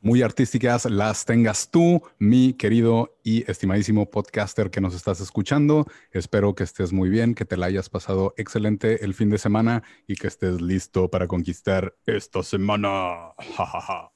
muy artísticas las tengas tú, mi querido y estimadísimo podcaster que nos estás escuchando. Espero que estés muy bien, que te la hayas pasado excelente el fin de semana y que estés listo para conquistar esta semana.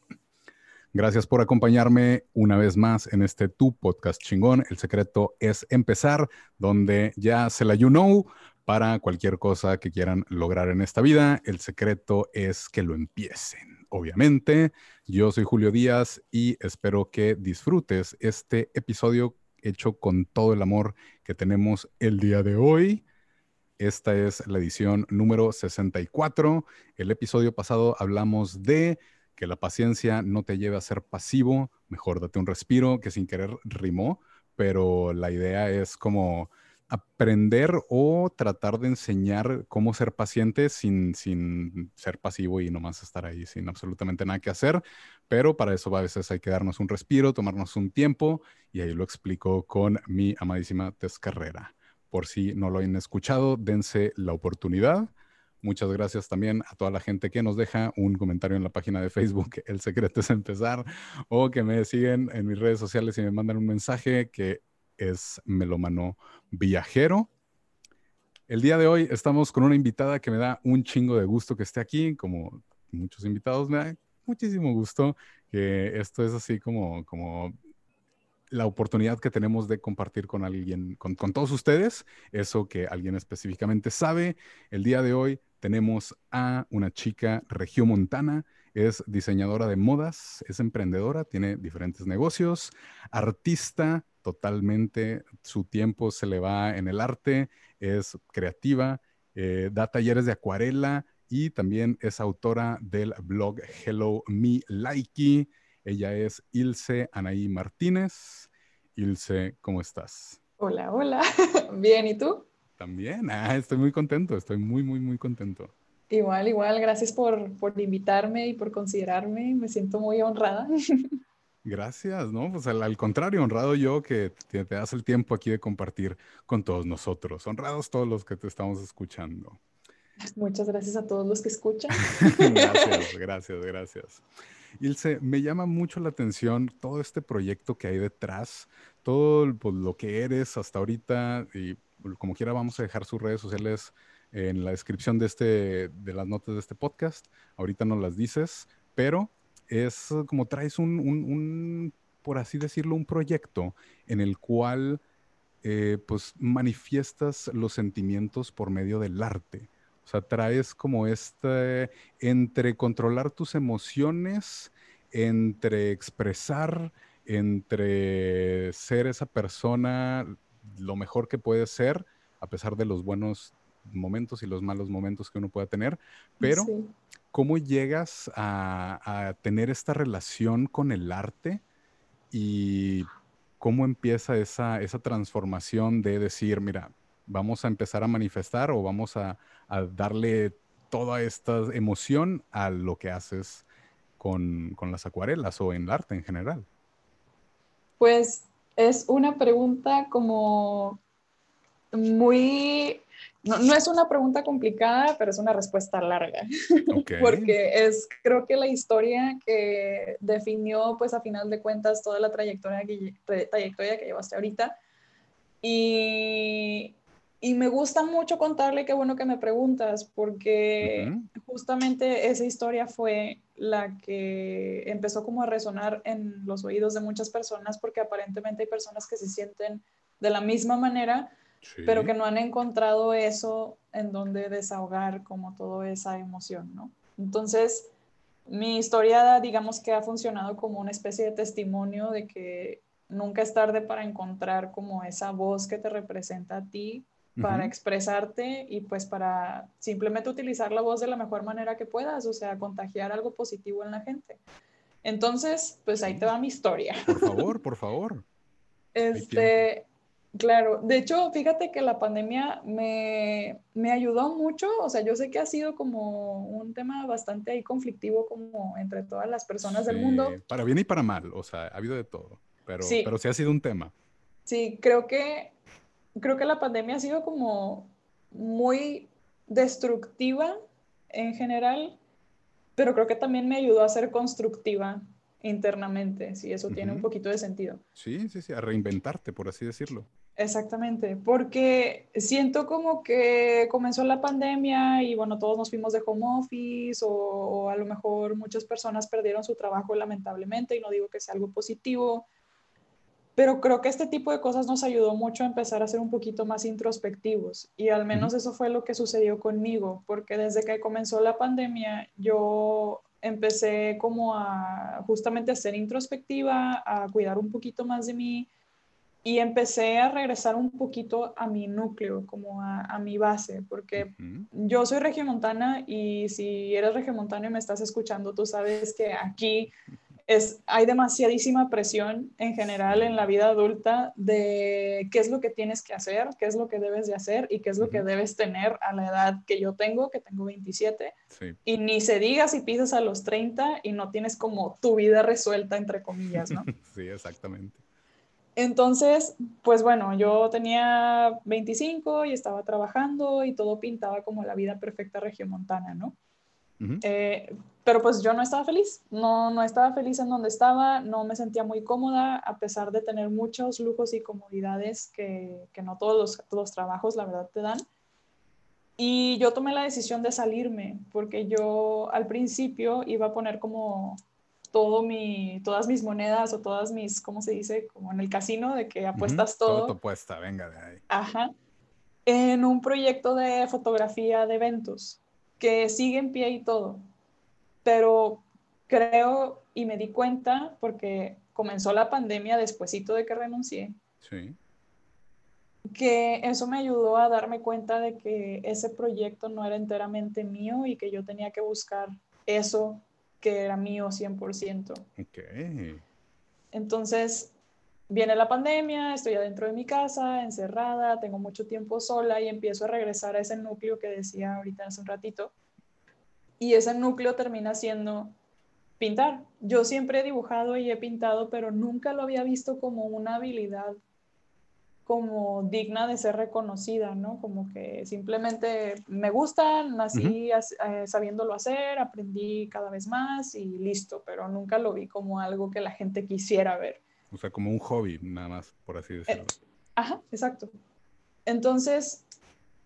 Gracias por acompañarme una vez más en este tu podcast chingón. El secreto es empezar, donde ya se la you know para cualquier cosa que quieran lograr en esta vida. El secreto es que lo empiecen, obviamente. Yo soy Julio Díaz y espero que disfrutes este episodio hecho con todo el amor que tenemos el día de hoy. Esta es la edición número 64. El episodio pasado hablamos de que la paciencia no te lleve a ser pasivo, mejor date un respiro, que sin querer rimó, pero la idea es como aprender o tratar de enseñar cómo ser paciente sin, sin ser pasivo y nomás estar ahí sin absolutamente nada que hacer. Pero para eso a veces hay que darnos un respiro, tomarnos un tiempo y ahí lo explico con mi amadísima Tess Carrera. Por si no lo han escuchado, dense la oportunidad. Muchas gracias también a toda la gente que nos deja un comentario en la página de Facebook, El Secreto es Empezar, o que me siguen en mis redes sociales y me mandan un mensaje que es Melomano Viajero. El día de hoy estamos con una invitada que me da un chingo de gusto que esté aquí, como muchos invitados, me da muchísimo gusto que esto es así como, como la oportunidad que tenemos de compartir con alguien, con, con todos ustedes, eso que alguien específicamente sabe. El día de hoy tenemos a una chica regiomontana, es diseñadora de modas, es emprendedora, tiene diferentes negocios, artista, totalmente, su tiempo se le va en el arte, es creativa, eh, da talleres de acuarela y también es autora del blog Hello Me Likey. Ella es Ilse Anaí Martínez. Ilse, ¿cómo estás? Hola, hola. Bien, ¿y tú? También, ah, estoy muy contento, estoy muy, muy, muy contento. Igual, igual, gracias por, por invitarme y por considerarme, me siento muy honrada. Gracias, ¿no? Pues al, contrario, honrado yo que te, das el tiempo aquí de compartir con todos nosotros. Honrados todos los que te estamos escuchando. Muchas gracias a todos los que escuchan. gracias, gracias, gracias. Ilse, me llama mucho la atención todo este proyecto que hay detrás, todo pues, lo que eres hasta ahorita y como quiera vamos a dejar sus redes sociales en la descripción de, este, de las notas de este podcast. Ahorita no las dices, pero es como traes un, por así decirlo, un proyecto en el cual eh, pues manifiestas los sentimientos por medio del arte. O sea, traes como este, entre controlar tus emociones, entre expresar, entre ser esa persona lo mejor que puede ser, a pesar de los buenos momentos y los malos momentos que uno pueda tener, pero ¿cómo llegas a, tener esta relación con el arte y cómo empieza esa, esa transformación de decir, mira, vamos a empezar a manifestar o vamos a, darle toda esta emoción a lo que haces con, con, las acuarelas o en el arte en general? Pues es una pregunta como muy no, no, es una pregunta complicada, pero es una respuesta larga, porque es creo que la historia que definió pues a final de cuentas toda la trayectoria que, trayectoria que llevaste ahorita. Y, y me gusta mucho contarle, qué bueno que me preguntas, porque justamente esa historia fue la que empezó como a resonar en los oídos de muchas personas, porque aparentemente hay personas que se sienten de la misma manera, pero que no han encontrado eso en donde desahogar como toda esa emoción, ¿no? Entonces, mi historia, digamos que ha funcionado como una especie de testimonio de que nunca es tarde para encontrar como esa voz que te representa a ti, para expresarte y pues para simplemente utilizar la voz de la mejor manera que puedas, o sea, contagiar algo positivo en la gente. Entonces, pues ahí te va mi historia. Por favor, por favor. Este, Claro, de hecho, fíjate que la pandemia me, me, ayudó mucho, o sea, yo sé que ha sido como un tema bastante ahí conflictivo como entre todas las personas del mundo. Para bien y para mal, o sea, ha habido de todo, pero sí, pero sí ha sido un tema. Sí, creo que, creo que la pandemia ha sido como muy destructiva en general, pero creo que también me ayudó a ser constructiva internamente, si eso tiene un poquito de sentido. Sí, sí, sí, a reinventarte, por así decirlo. Exactamente, porque siento como que comenzó la pandemia y bueno, todos nos fuimos de home office o, a lo mejor muchas personas perdieron su trabajo lamentablemente y no digo que sea algo positivo, pero creo que este tipo de cosas nos ayudó mucho a empezar a ser un poquito más introspectivos y al menos eso fue lo que sucedió conmigo, porque desde que comenzó la pandemia yo empecé como a justamente a ser introspectiva, a cuidar un poquito más de mí y empecé a regresar un poquito a mi núcleo, como a, mi base, porque yo soy regiomontana y si eres regiomontano y me estás escuchando, tú sabes que aquí es, hay demasiadísima presión en general en la vida adulta de qué es lo que tienes que hacer, qué es lo que debes de hacer y qué es lo que debes tener a la edad que yo tengo, que tengo 27. Y ni se diga si pisas a los 30 y no tienes como tu vida resuelta, entre comillas, ¿no? sí, exactamente. Entonces, pues bueno, yo tenía 25 y estaba trabajando y todo pintaba como la vida perfecta regiomontana, ¿no? Eh, pero pues yo no estaba feliz, no, no estaba feliz en donde estaba, no me sentía muy cómoda, a pesar de tener muchos lujos y comodidades que, que no todos los, los trabajos, la verdad, te dan. Y yo tomé la decisión de salirme, porque yo al principio iba a poner como todo mi, todas mis monedas o todas mis, ¿cómo se dice? Como en el casino, de que apuestas todo. Todo tu apuesta, venga de ahí. Ajá. En un proyecto de fotografía de eventos, que sigue en pie y todo. Pero creo y me di cuenta, porque comenzó la pandemia despuesito de que renuncié. Sí. Que eso me ayudó a darme cuenta de que ese proyecto no era enteramente mío y que yo tenía que buscar eso que era mío 100%. Ok. Entonces, viene la pandemia, estoy adentro de mi casa, encerrada, tengo mucho tiempo sola y empiezo a regresar a ese núcleo que decía ahorita hace un ratito. Y ese núcleo termina siendo pintar. Yo siempre he dibujado y he pintado, pero nunca lo había visto como una habilidad como digna de ser reconocida, ¿no? Como que simplemente me gustan, nací eh, sabiéndolo hacer, aprendí cada vez más y listo, pero nunca lo vi como algo que la gente quisiera ver. O sea, como un hobby, nada más, por así decirlo. Eh, ajá, exacto. Entonces,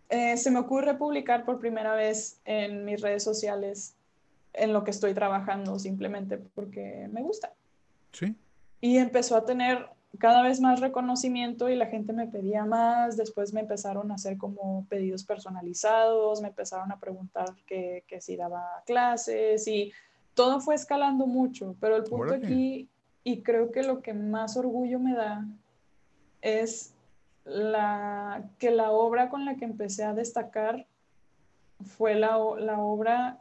eh, se me ocurre publicar por primera vez en mis redes sociales en lo que estoy trabajando, simplemente porque me gusta. Sí. Y empezó a tener cada vez más reconocimiento y la gente me pedía más, después me empezaron a hacer como pedidos personalizados, me empezaron a preguntar que, que si daba clases y todo fue escalando mucho, pero el punto aquí, y creo que lo que más orgullo me da, es la, que la obra con la que empecé a destacar fue la, la obra,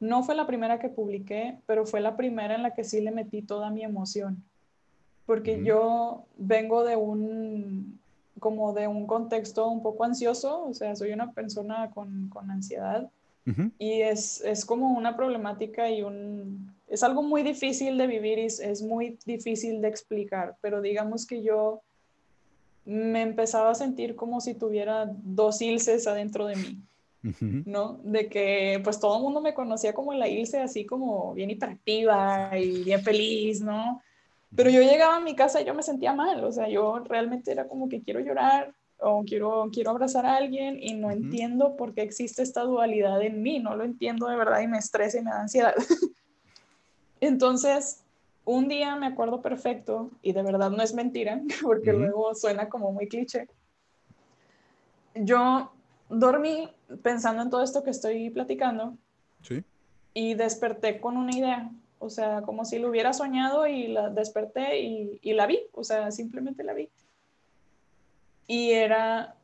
no fue la primera que publiqué, pero fue la primera en la que sí le metí toda mi emoción porque yo vengo de un, como de un contexto un poco ansioso, o sea, soy una persona con, con ansiedad y es, es, como una problemática y un, es algo muy difícil de vivir y es, muy difícil de explicar, pero digamos que yo me empezaba a sentir como si tuviera dos ilses adentro de mí. ¿no? De que pues todo el mundo me conocía como la Ilse así como bien hiperactiva y bien feliz, ¿no? Pero yo llegaba a mi casa y yo me sentía mal, o sea, yo realmente era como que quiero llorar o quiero, quiero abrazar a alguien y no entiendo por qué existe esta dualidad en mí, no lo entiendo de verdad y me estresa y me da ansiedad. Entonces, un día me acuerdo perfecto, y de verdad no es mentira, porque luego suena como muy cliché. Yo dormí pensando en todo esto que estoy platicando ¿Sí? y desperté con una idea o sea, como si lo hubiera soñado y la desperté y, y la vi, o sea, simplemente la vi. Y era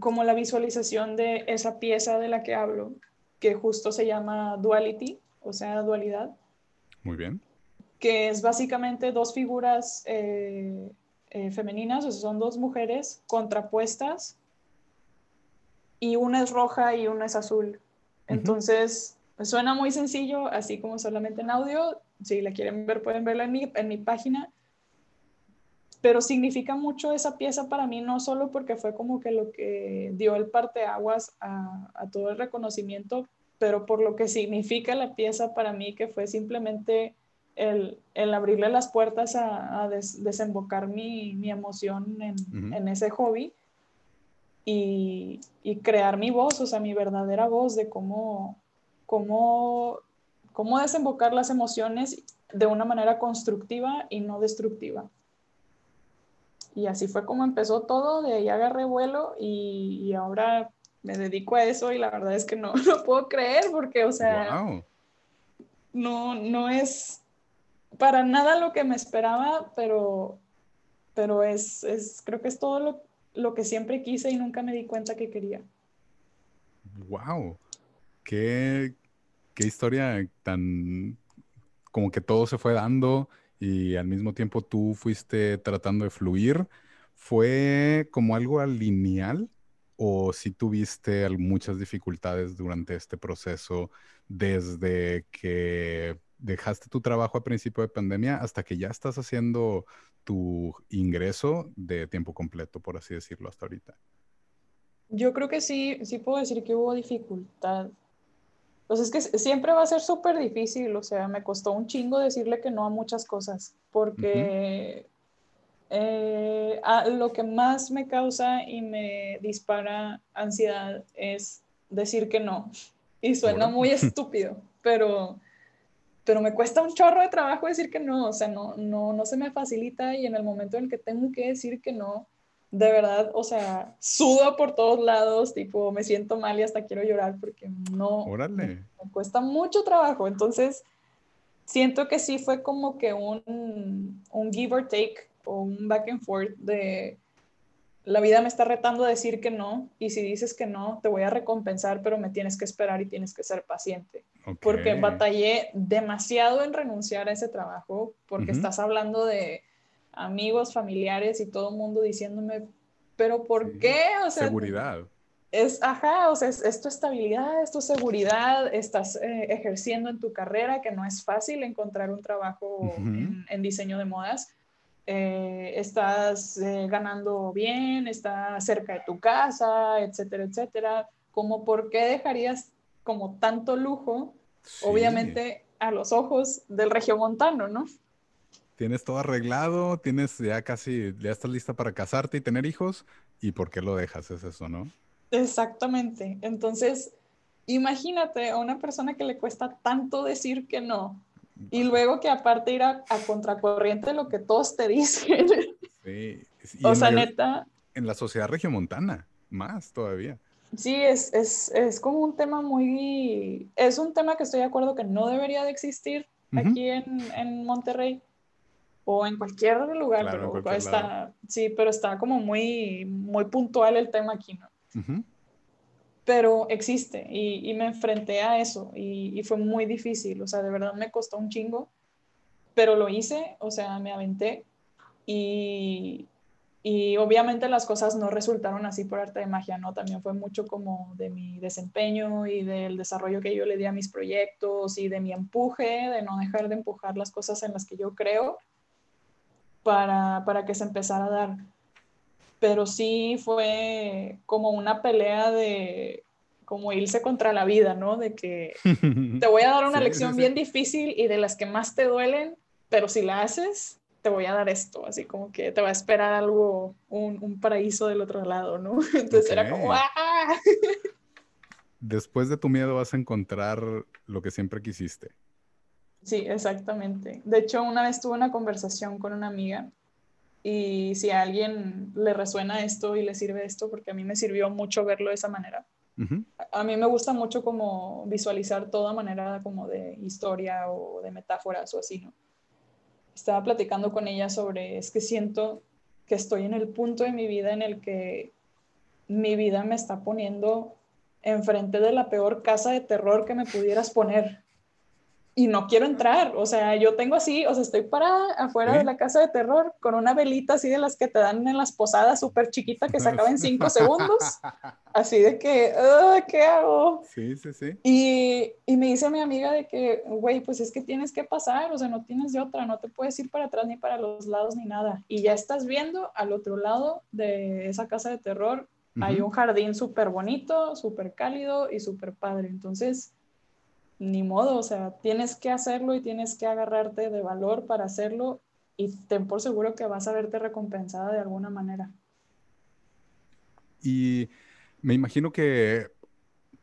como la visualización de esa pieza de la que hablo, que justo se llama duality, o sea, dualidad. Muy bien. Que es básicamente dos figuras eh, eh, femeninas, o sea, son dos mujeres contrapuestas y una es roja y una es azul. Entonces, suena muy sencillo, así como solamente en audio. Si la quieren ver, pueden verla en mi, en mi página. Pero significa mucho esa pieza para mí, no solo porque fue como que lo que dio el parteaguas a, a todo el reconocimiento, pero por lo que significa la pieza para mí, que fue simplemente el, el abrirle las puertas a, a desembocar mi, mi emoción en, en, ese hobby y, y, crear mi voz, o sea, mi verdadera voz de cómo, cómo, cómo desembocar las emociones de una manera constructiva y no destructiva. Y así fue como empezó todo, de ahí agarré vuelo y, y ahora me dedico a eso y la verdad es que no lo puedo creer porque, o sea, no, no es para nada lo que me esperaba, pero, pero es, es creo que es todo lo, lo que siempre quise y nunca me di cuenta que quería. ¡Wow! Qué, qué historia tan... como que todo se fue dando y al mismo tiempo tú fuiste tratando de fluir. ¿Fue como algo lineal o si tuviste muchas dificultades durante este proceso desde que dejaste tu trabajo a principio de pandemia hasta que ya estás haciendo tu ingreso de tiempo completo, por así decirlo, hasta ahorita? Yo creo que sí, sí puedo decir que hubo dificultad. Pues es que siempre va a ser súper difícil, o sea, me costó un chingo decirle que no a muchas cosas, porque eh, lo que más me causa y me dispara ansiedad es decir que no. Y suena muy estúpido, pero, pero me cuesta un chorro de trabajo decir que no, o sea, no, no, no se me facilita y en el momento en el que tengo que decir que no, de verdad, o sea, sudo por todos lados, tipo, me siento mal y hasta quiero llorar porque no, Órale. Me, me cuesta mucho trabajo. Entonces, siento que sí fue como que un, un give or take o un back and forth de la vida me está retando a decir que no y si dices que no, te voy a recompensar, pero me tienes que esperar y tienes que ser paciente. Porque batallé demasiado en renunciar a ese trabajo porque estás hablando de amigos, familiares y todo el mundo diciéndome, pero ¿por qué? O sea, seguridad. Es, ajá, o sea, es, tu estabilidad, es tu seguridad, estás eh, ejerciendo en tu carrera, que no es fácil encontrar un trabajo en diseño de modas eh, estás eh, ganando bien, está cerca de tu casa, etcétera, etcétera. Como por qué dejarías como tanto lujo, obviamente a los ojos del regiomontano, ¿no? Tienes todo arreglado, tienes ya casi, ya estás lista para casarte y tener hijos, ¿y por qué lo dejas? Es eso, ¿no? Exactamente. Entonces, imagínate a una persona que le cuesta tanto decir que no, y luego que aparte ir a, contracorriente de lo que todos te dicen. Sí. o sea, neta. En la sociedad regiomontana, más todavía. Sí, es, es, es, como un tema muy... Es un tema que estoy de acuerdo que no debería de existir aquí en, en, Monterrey o en cualquier lugar, pero está, sí, pero está como muy, muy puntual el tema aquí, ¿no? pero existe y, me enfrenté a eso y, fue muy difícil, o sea, de verdad me costó un chingo, pero lo hice, o sea, me aventé y, y obviamente las cosas no resultaron así por arte de magia, ¿no? También fue mucho como de mi desempeño y del desarrollo que yo le di a mis proyectos y de mi empuje, de no dejar de empujar las cosas en las que yo creo para, para que se empezara a dar pero sí fue como una pelea de como irse contra la vida, ¿no? De que te voy a dar una lección bien difícil y de las que más te duelen, pero si la haces, te voy a dar esto, así como que te va a esperar algo, un, paraíso del otro lado, ¿no? Entonces era como, ¡ah! Después de tu miedo vas a encontrar lo que siempre quisiste. Sí, exactamente. De hecho, una vez tuve una conversación con una amiga y si a alguien le resuena esto y le sirve esto, porque a mí me sirvió mucho verlo de esa manera. A mí me gusta mucho como visualizar toda manera como de historia o de metáforas o así, ¿no? Estaba platicando con ella sobre, es que siento que estoy en el punto de mi vida en el que mi vida me está poniendo enfrente de la peor casa de terror que me pudieras poner. Y no quiero entrar. O sea, yo tengo así, o sea, estoy parada afuera de la casa de terror con una velita así de las que te dan en las posadas súper chiquita que se acaba en cinco segundos. Así de que, ¿qué hago? Sí, sí, sí. Y, y me dice mi amiga de que, güey, pues es que tienes que pasar, o sea, no tienes de otra, no te puedes ir para atrás ni para los lados ni nada. Y ya estás viendo al otro lado de esa casa de terror, hay un jardín súper bonito, súper cálido y súper padre. Entonces, ni modo, o sea, tienes que hacerlo y tienes que agarrarte de valor para hacerlo y ten por seguro que vas a verte recompensada de alguna manera. Y me imagino que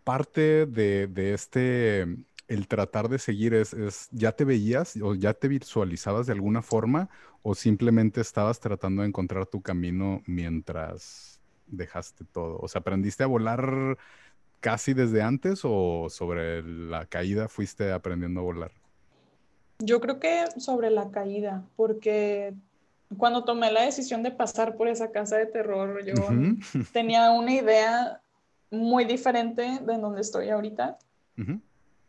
parte de, este, el tratar de seguir es, es, ¿ya te veías o ya te visualizabas de alguna forma o simplemente estabas tratando de encontrar tu camino mientras dejaste todo? O sea, ¿aprendiste a volar casi desde antes o sobre la caída fuiste aprendiendo a volar? Yo creo que sobre la caída, porque cuando tomé la decisión de pasar por esa casa de terror, yo tenía una idea muy diferente de donde estoy ahorita.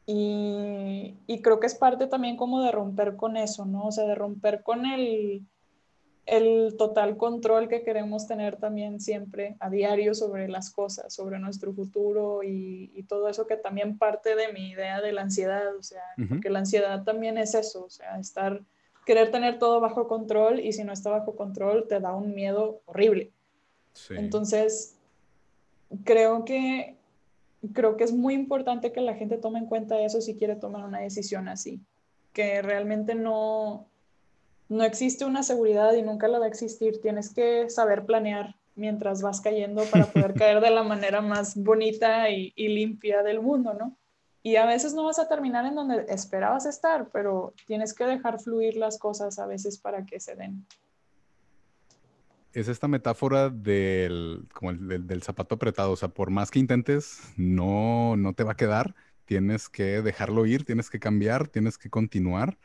y, y, creo que es parte también como de romper con eso, ¿no? O sea, de romper con el, el total control que queremos tener también siempre a diario sobre las cosas, sobre nuestro futuro y, todo eso que también parte de mi idea de la ansiedad, o sea, porque la ansiedad también es eso, o sea, estar, querer tener todo bajo control y si no está bajo control te da un miedo horrible. Entonces, creo que, creo que es muy importante que la gente tome en cuenta eso si quiere tomar una decisión así, que realmente no, no existe una seguridad y nunca la va a existir. Tienes que saber planear mientras vas cayendo para poder caer de la manera más bonita y, limpia del mundo, ¿no? Y a veces no vas a terminar en donde esperabas estar, pero tienes que dejar fluir las cosas a veces para que se den. Es esta metáfora del, como del, zapato apretado, o sea, por más que intentes, no, no te va a quedar, tienes que dejarlo ir, tienes que cambiar, tienes que continuar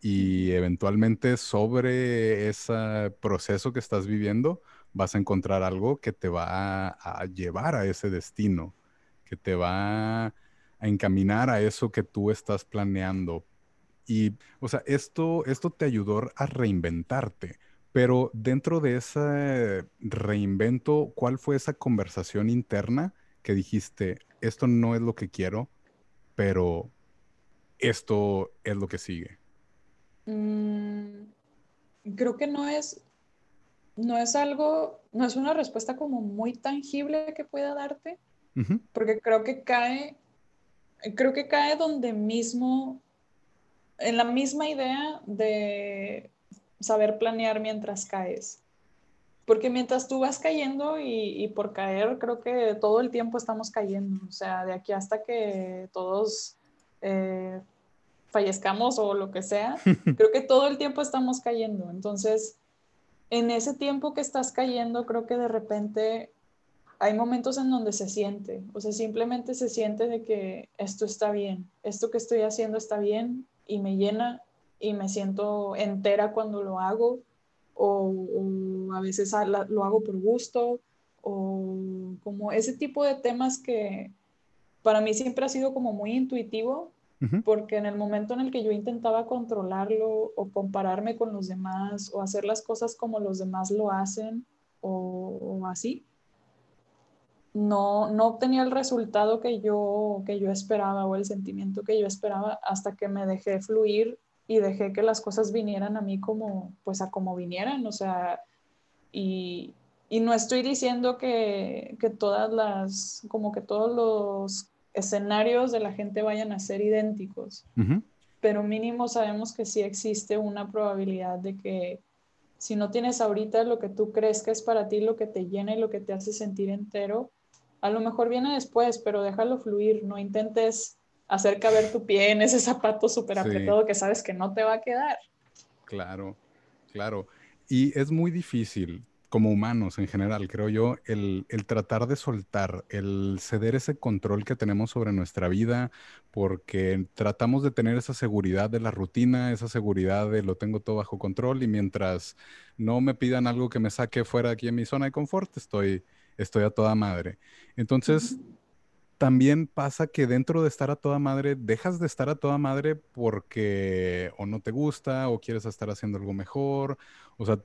y eventualmente sobre ese proceso que estás viviendo vas a encontrar algo que te va a, llevar a ese destino, que te va a encaminar a eso que tú estás planeando. Y, o sea, esto, esto te ayudó a reinventarte, pero dentro de ese reinvento, ¿cuál fue esa conversación interna que dijiste, esto no es lo que quiero, pero esto es lo que sigue? Mm, creo que no es, no es algo, no es una respuesta como muy tangible que pueda darte, porque creo que cae, creo que cae donde mismo, en la misma idea de saber planear mientras caes. Porque mientras tú vas cayendo y, por caer, creo que todo el tiempo estamos cayendo. O sea, de aquí hasta que todos eh, fallezcamos o lo que sea, creo que todo el tiempo estamos cayendo. Entonces, en ese tiempo que estás cayendo, creo que de repente hay momentos en donde se siente, o sea, simplemente se siente de que esto está bien, esto que estoy haciendo está bien y me llena y me siento entera cuando lo hago o, o a veces lo hago por gusto o como ese tipo de temas que para mí siempre ha sido como muy intuitivo porque en el momento en el que yo intentaba controlarlo o compararme con los demás o hacer las cosas como los demás lo hacen o, así, no, no obtenía el resultado que yo, que yo esperaba o el sentimiento que yo esperaba hasta que me dejé fluir y dejé que las cosas vinieran a mí como, pues a como vinieran, o sea, y, y no estoy diciendo que, que, todas las, como que todos los escenarios de la gente vayan a ser idénticos, pero mínimo sabemos que sí existe una probabilidad de que si no tienes ahorita lo que tú crees que es para ti, lo que te llena y lo que te hace sentir entero, a lo mejor viene después, pero déjalo fluir, no intentes hacer caber tu pie en ese zapato súper apretado que sabes que no te va a quedar. Claro, claro. Y es muy difícil como humanos en general, creo yo, el, tratar de soltar, el ceder ese control que tenemos sobre nuestra vida, porque tratamos de tener esa seguridad de la rutina, esa seguridad de lo tengo todo bajo control y mientras no me pidan algo que me saque fuera de aquí en mi zona de confort, estoy, estoy a toda madre. Entonces, también pasa que dentro de estar a toda madre, dejas de estar a toda madre porque o no te gusta o quieres estar haciendo algo mejor. O sea,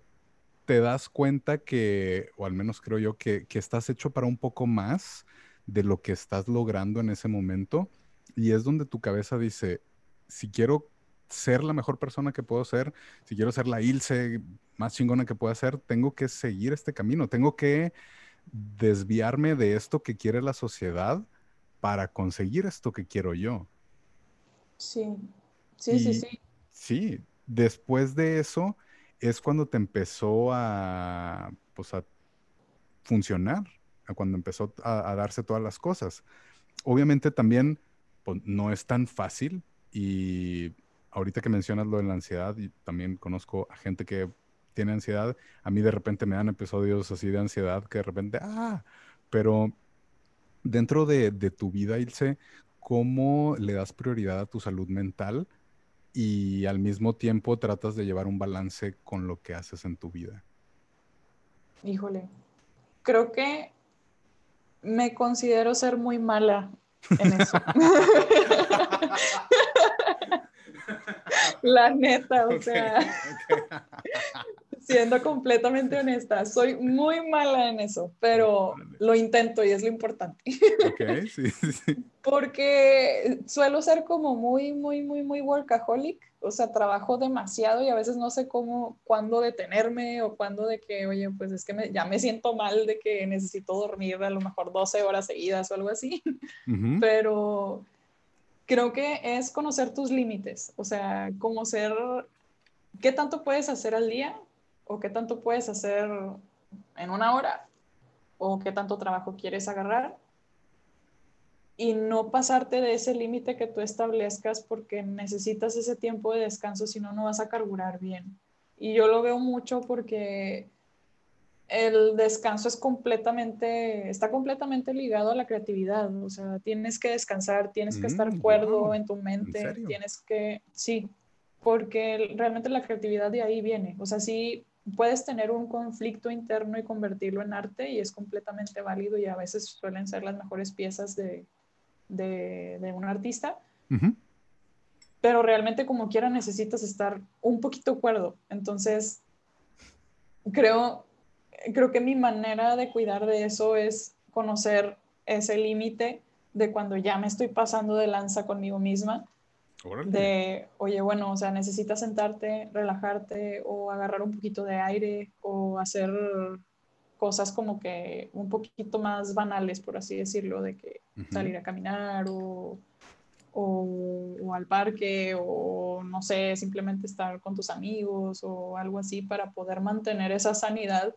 te das cuenta que, o al menos creo yo, que, que estás hecho para un poco más de lo que estás logrando en ese momento. Y es donde tu cabeza dice, si quiero ser la mejor persona que puedo ser, si quiero ser la Ilse más chingona que pueda ser, tengo que seguir este camino, tengo que desviarme de esto que quiere la sociedad para conseguir esto que quiero yo. Sí, sí, sí, sí. Sí, después de eso es cuando te empezó a, pues, a funcionar, a cuando empezó a, darse todas las cosas. Obviamente también pues, no es tan fácil y ahorita que mencionas lo de la ansiedad, y también conozco a gente que tiene ansiedad, a mí de repente me dan episodios así de ansiedad que de repente, ah, pero dentro de, tu vida, Ilse, ¿cómo le das prioridad a tu salud mental y al mismo tiempo tratas de llevar un balance con lo que haces en tu vida? Híjole, creo que me considero ser muy mala en eso. La neta, o sea, siendo completamente honesta, soy muy mala en eso, pero lo intento y es lo importante. Ok, sí, sí. Porque suelo ser como muy, muy, muy, muy workaholic, o sea, trabajo demasiado y a veces no sé cómo, cuándo detenerme o cuándo de que, oye, pues es que ya me siento mal de que necesito dormir a lo mejor 12 horas seguidas o algo así, pero creo que es conocer tus límites, o sea, como ser, qué tanto puedes hacer al día o qué tanto puedes hacer en una hora o qué tanto trabajo quieres agarrar y no pasarte de ese límite que tú establezcas porque necesitas ese tiempo de descanso, si no, no vas a carburar bien. Y yo lo veo mucho porque el descanso es completamente, está completamente ligado a la creatividad. O sea, tienes que descansar, tienes que estar mm, cuerdo en tu mente, tienes que, sí, porque realmente la creatividad de ahí viene. O sea, sí puedes tener un conflicto interno y convertirlo en arte y es completamente válido y a veces suelen ser las mejores piezas de, de, un artista. Pero realmente como quiera necesitas estar un poquito cuerdo. Entonces, creo, creo que mi manera de cuidar de eso es conocer ese límite de cuando ya me estoy pasando de lanza conmigo misma. De, oye, bueno, o sea, necesitas sentarte, relajarte o agarrar un poquito de aire o hacer cosas como que un poquito más banales, por así decirlo, de que salir a caminar o, o, al parque o no sé, simplemente estar con tus amigos o algo así para poder mantener esa sanidad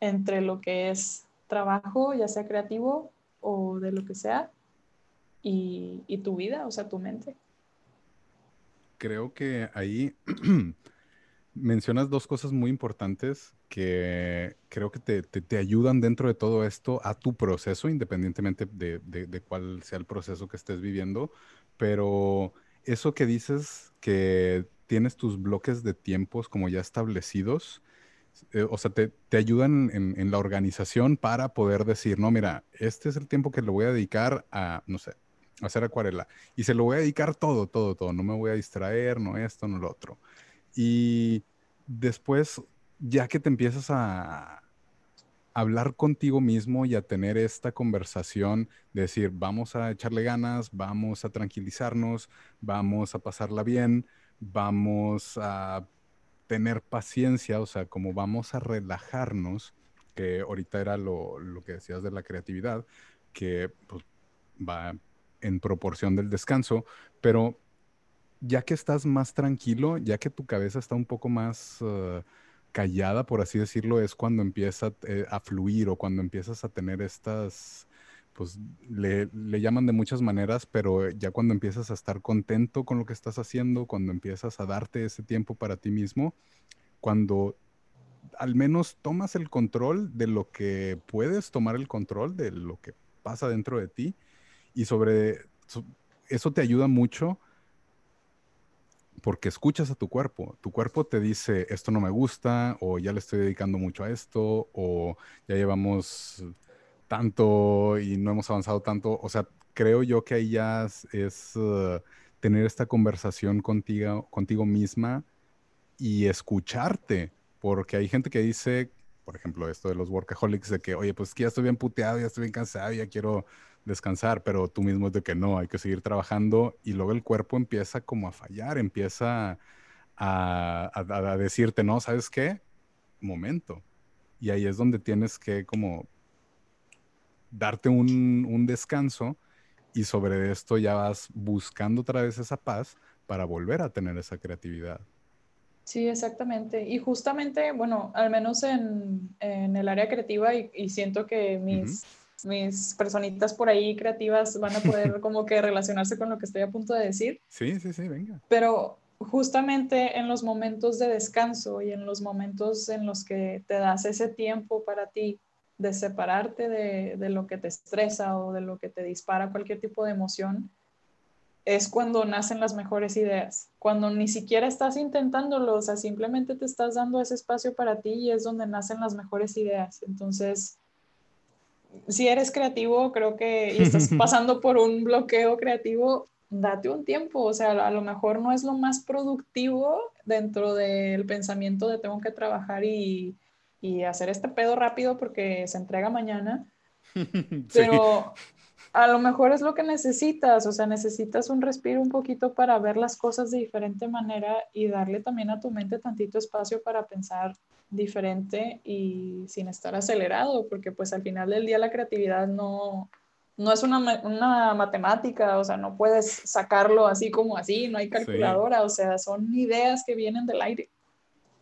entre lo que es trabajo, ya sea creativo o de lo que sea, y, y tu vida, o sea, tu mente. Creo que ahí mencionas dos cosas muy importantes que creo que te, te, ayudan dentro de todo esto a tu proceso, independientemente de, de, cuál sea el proceso que estés viviendo. Pero eso que dices que tienes tus bloques de tiempos como ya establecidos, eh, o sea, te, te ayudan en, en, la organización para poder decir, no, mira, este es el tiempo que le voy a dedicar a, no sé, hacer acuarela. Y se lo voy a dedicar todo, todo, todo. No me voy a distraer, no esto, no lo otro. Y después, ya que te empiezas a hablar contigo mismo y a tener esta conversación, de decir, vamos a echarle ganas, vamos a tranquilizarnos, vamos a pasarla bien, vamos a tener paciencia, o sea, como vamos a relajarnos, que ahorita era lo, que decías de la creatividad, que pues, va en proporción del descanso, pero ya que estás más tranquilo, ya que tu cabeza está un poco más uh, callada, por así decirlo, es cuando empieza eh, a fluir o cuando empiezas a tener estas, pues le, llaman de muchas maneras, pero ya cuando empiezas a estar contento con lo que estás haciendo, cuando empiezas a darte ese tiempo para ti mismo, cuando al menos tomas el control de lo que puedes tomar el control de lo que pasa dentro de ti y sobre eso te ayuda mucho porque escuchas a tu cuerpo. Tu cuerpo te dice, esto no me gusta, o ya le estoy dedicando mucho a esto, o ya llevamos tanto y no hemos avanzado tanto. O sea, creo yo que ahí ya es, uh, tener esta conversación contigo, contigo misma y escucharte, porque hay gente que dice, por ejemplo, esto de los workaholics, de que, oye, pues que ya estoy bien puteado, ya estoy bien cansado, ya quiero descansar, pero tú mismo es de que no, hay que seguir trabajando y luego el cuerpo empieza como a fallar, empieza a, a decirte, no, ¿sabes qué? Momento. Y ahí es donde tienes que como darte un, un descanso y sobre esto ya vas buscando otra vez esa paz para volver a tener esa creatividad. Sí, exactamente. Y justamente, bueno, al menos en, en el área creativa y, siento que mis, mis personitas por ahí creativas van a poder como que relacionarse con lo que estoy a punto de decir. Sí, sí, sí, venga. Pero justamente en los momentos de descanso y en los momentos en los que te das ese tiempo para ti de separarte de, lo que te estresa o de lo que te dispara cualquier tipo de emoción, es cuando nacen las mejores ideas, cuando ni siquiera estás intentándolo, o sea, simplemente te estás dando ese espacio para ti y es donde nacen las mejores ideas. Entonces, si eres creativo, creo que y estás pasando por un bloqueo creativo, date un tiempo, o sea, a lo mejor no es lo más productivo dentro del pensamiento de tengo que trabajar y y hacer este pedo rápido porque se entrega mañana. Pero a lo mejor es lo que necesitas, o sea, necesitas un respiro un poquito para ver las cosas de diferente manera y darle también a tu mente tantito espacio para pensar diferente y sin estar acelerado, porque pues al final del día la creatividad no, no es una, una matemática, o sea, no puedes sacarlo así como así, no hay calculadora, o sea, son ideas que vienen del aire.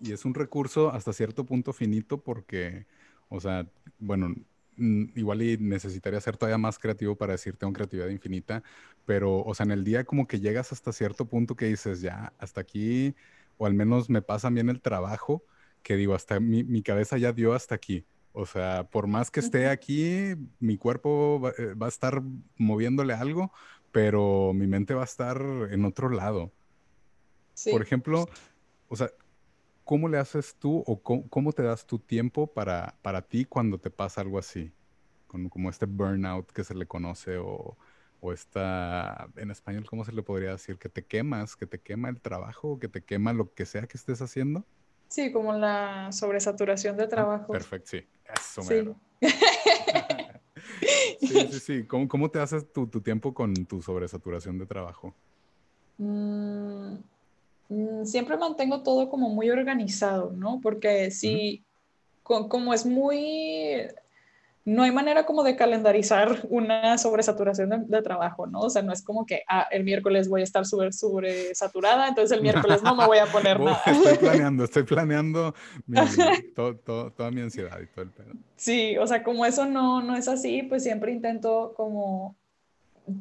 Y es un recurso hasta cierto punto finito porque, o sea, bueno, igual y necesitaría ser todavía más creativo para decir tengo creatividad infinita, pero, o sea, en el día como que llegas hasta cierto punto que dices, ya, hasta aquí, o al menos me pasa bien el trabajo, que digo, hasta mi, mi cabeza ya dio hasta aquí. O sea, por más que esté aquí, mi cuerpo va, eh, va, a estar moviéndole algo, pero mi mente va a estar en otro lado. Sí. Por ejemplo, o sea, ¿cómo le haces tú o cómo, te das tu tiempo para, para ti cuando te pasa algo así? Como, este burnout que se le conoce o, o esta, en español, ¿cómo se le podría decir? Que te quemas, que te quema el trabajo, que te quema lo que sea que estés haciendo. Sí, como la sobresaturación de ah, trabajo. perfecto, sí. Eso sí. sí, sí, sí. ¿Cómo, te haces tu, tu, tiempo con tu sobresaturación de trabajo? Mm, siempre mantengo todo como muy organizado, ¿no? Porque si, como es muy, no hay manera como de calendarizar una sobresaturación de, trabajo, ¿no? O sea, no es como que, ah, el miércoles voy a estar sobre, sobresaturada, entonces el miércoles no me voy a poner nada. Estoy planeando, estoy planeando toda mi ansiedad y todo el pedo. Sí, o sea, como eso no, no es así, pues siempre intento como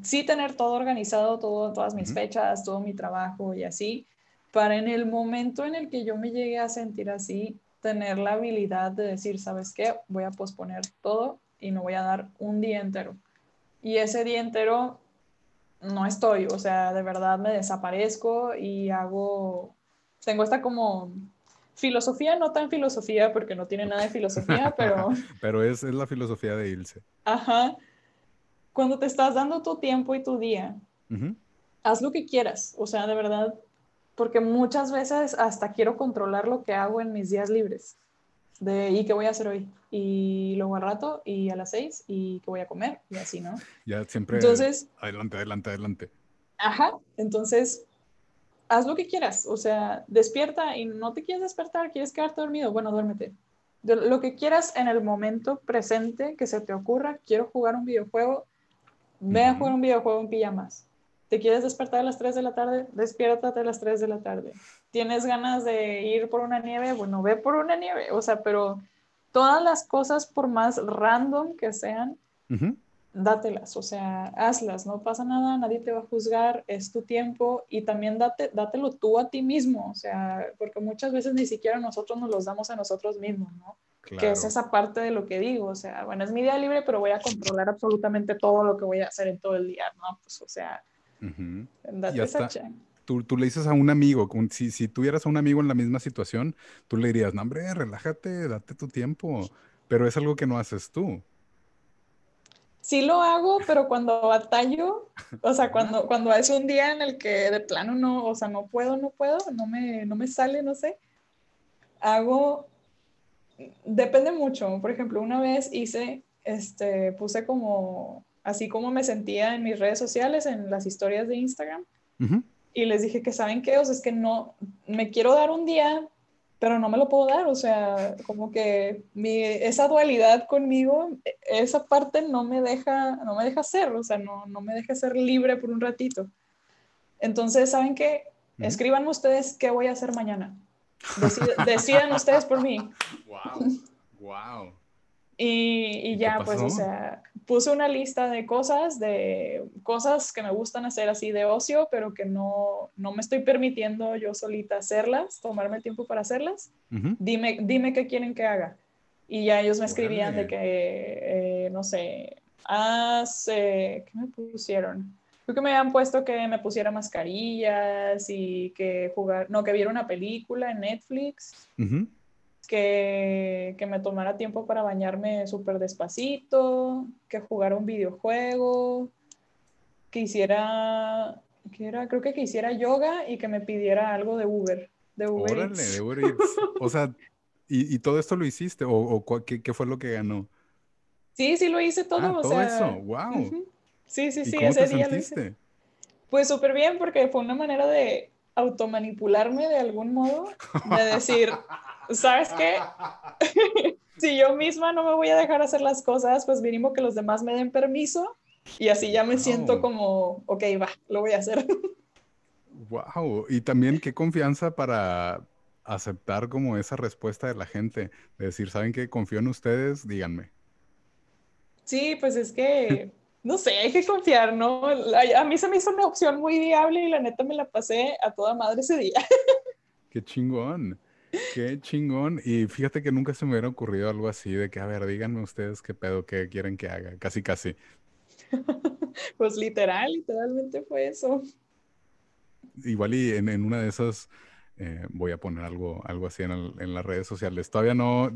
sí tener todo organizado, todo, todas mis fechas, todo mi trabajo y así, para en el momento en el que yo me llegue a sentir así, tener la habilidad de decir, ¿sabes qué? Voy a posponer todo y me voy a dar un día entero. Y ese día entero no estoy, o sea, de verdad me desaparezco y hago, tengo esta como filosofía, no tan filosofía porque no tiene nada de filosofía, pero... pero es, es la filosofía de Ilse. Ajá. Cuando te estás dando tu tiempo y tu día, haz lo que quieras, o sea, de verdad, porque muchas veces hasta quiero controlar lo que hago en mis días libres. De, ¿y qué voy a hacer hoy? Y luego al rato, y a las seis, y qué voy a comer, y así, ¿no? Ya siempre. Entonces. Adelante, adelante, adelante. Ajá. Entonces, haz lo que quieras. O sea, despierta y no te quieres despertar, quieres quedarte dormido. Bueno, duérmete. lo que quieras en el momento presente que se te ocurra, quiero jugar un videojuego, ve a jugar un videojuego en pijamas. ¿Te quieres despertar a las 3 de la tarde? Despiértate a las 3 de la tarde. ¿Tienes ganas de ir por una nieve? Bueno, ve por una nieve. O sea, pero todas las cosas, por más random que sean, dátelas. O sea, hazlas. No pasa nada, nadie te va a juzgar, es tu tiempo y también date, dátelo tú a ti mismo. O sea, porque muchas veces ni siquiera nosotros nos los damos a nosotros mismos, ¿no? Que es esa parte de lo que digo. O sea, bueno, es mi día libre, pero voy a controlar absolutamente todo lo que voy a hacer en todo el día, ¿no? Pues, o sea Tú, tú, le dices a un amigo, si, si tuvieras a un amigo en la misma situación, tú le dirías, no, hombre, relájate, date tu tiempo, pero es algo que no haces tú. sí lo hago, pero cuando batallo, o sea, cuando, cuando es un día en el que de plano no, o sea, no puedo, no puedo, no me, no me sale, no sé, hago, depende mucho. Por ejemplo, una vez hice, este, puse como, así como me sentía en mis redes sociales, en las historias de Instagram, y les dije que, ¿saben qué? O sea, es que no, me quiero dar un día pero no me lo puedo dar, o sea, como que mi, esa dualidad conmigo, esa parte no me deja, no me deja ser, o sea, no, no me deja ser libre por un ratito. Entonces, ¿saben qué? Escriban ustedes qué voy a hacer mañana. decidan ustedes por mí. Wow, wow. Y, y ya, pues, o sea, puse una lista de cosas, de cosas que me gustan hacer así de ocio, pero que no, no me estoy permitiendo yo solita hacerlas, tomarme el tiempo para hacerlas. dime, dime qué quieren que haga. Y ya ellos me escribían de que, eh, no sé, haz, eh, ¿qué me pusieron? Creo que me habían puesto que me pusiera mascarillas y que jugar, no, que viera una película en Netflix que, que, me tomara tiempo para bañarme súper despacito, que jugara un videojuego, que hiciera, que era, creo que que hiciera yoga y que me pidiera algo de Uber. De Uber Órale, de Uber Eats. O sea, ¿y, ¿y, todo esto lo hiciste? ¿O, o qué, qué, fue lo que ganó? Sí, sí lo hice todo. Ah, todo eso, wow. Sí, sí, sí, ¿Y cómo ese te día sentiste? lo hice. Pues súper bien, porque fue una manera de automanipularme de algún modo, de decir, ¿sabes qué? si yo misma no me voy a dejar hacer las cosas, pues mínimo que los demás me den permiso y así ya me siento como, ok, va, lo voy a hacer. wow, y también qué confianza para aceptar como esa respuesta de la gente, de decir, ¿saben qué? Confío en ustedes, díganme. Sí, pues es que, no sé, hay que confiar, ¿no? A mí se me hizo una opción muy viable y la neta me la pasé a toda madre ese día. Qué chingón. Qué chingón. Y fíjate que nunca se me hubiera ocurrido algo así de que, a ver, díganme ustedes qué pedo, qué quieren que haga. Casi, casi. pues literal, literalmente fue eso. Igual y en, en una de esas eh, voy a poner algo, algo así en, en, las redes sociales. Todavía no,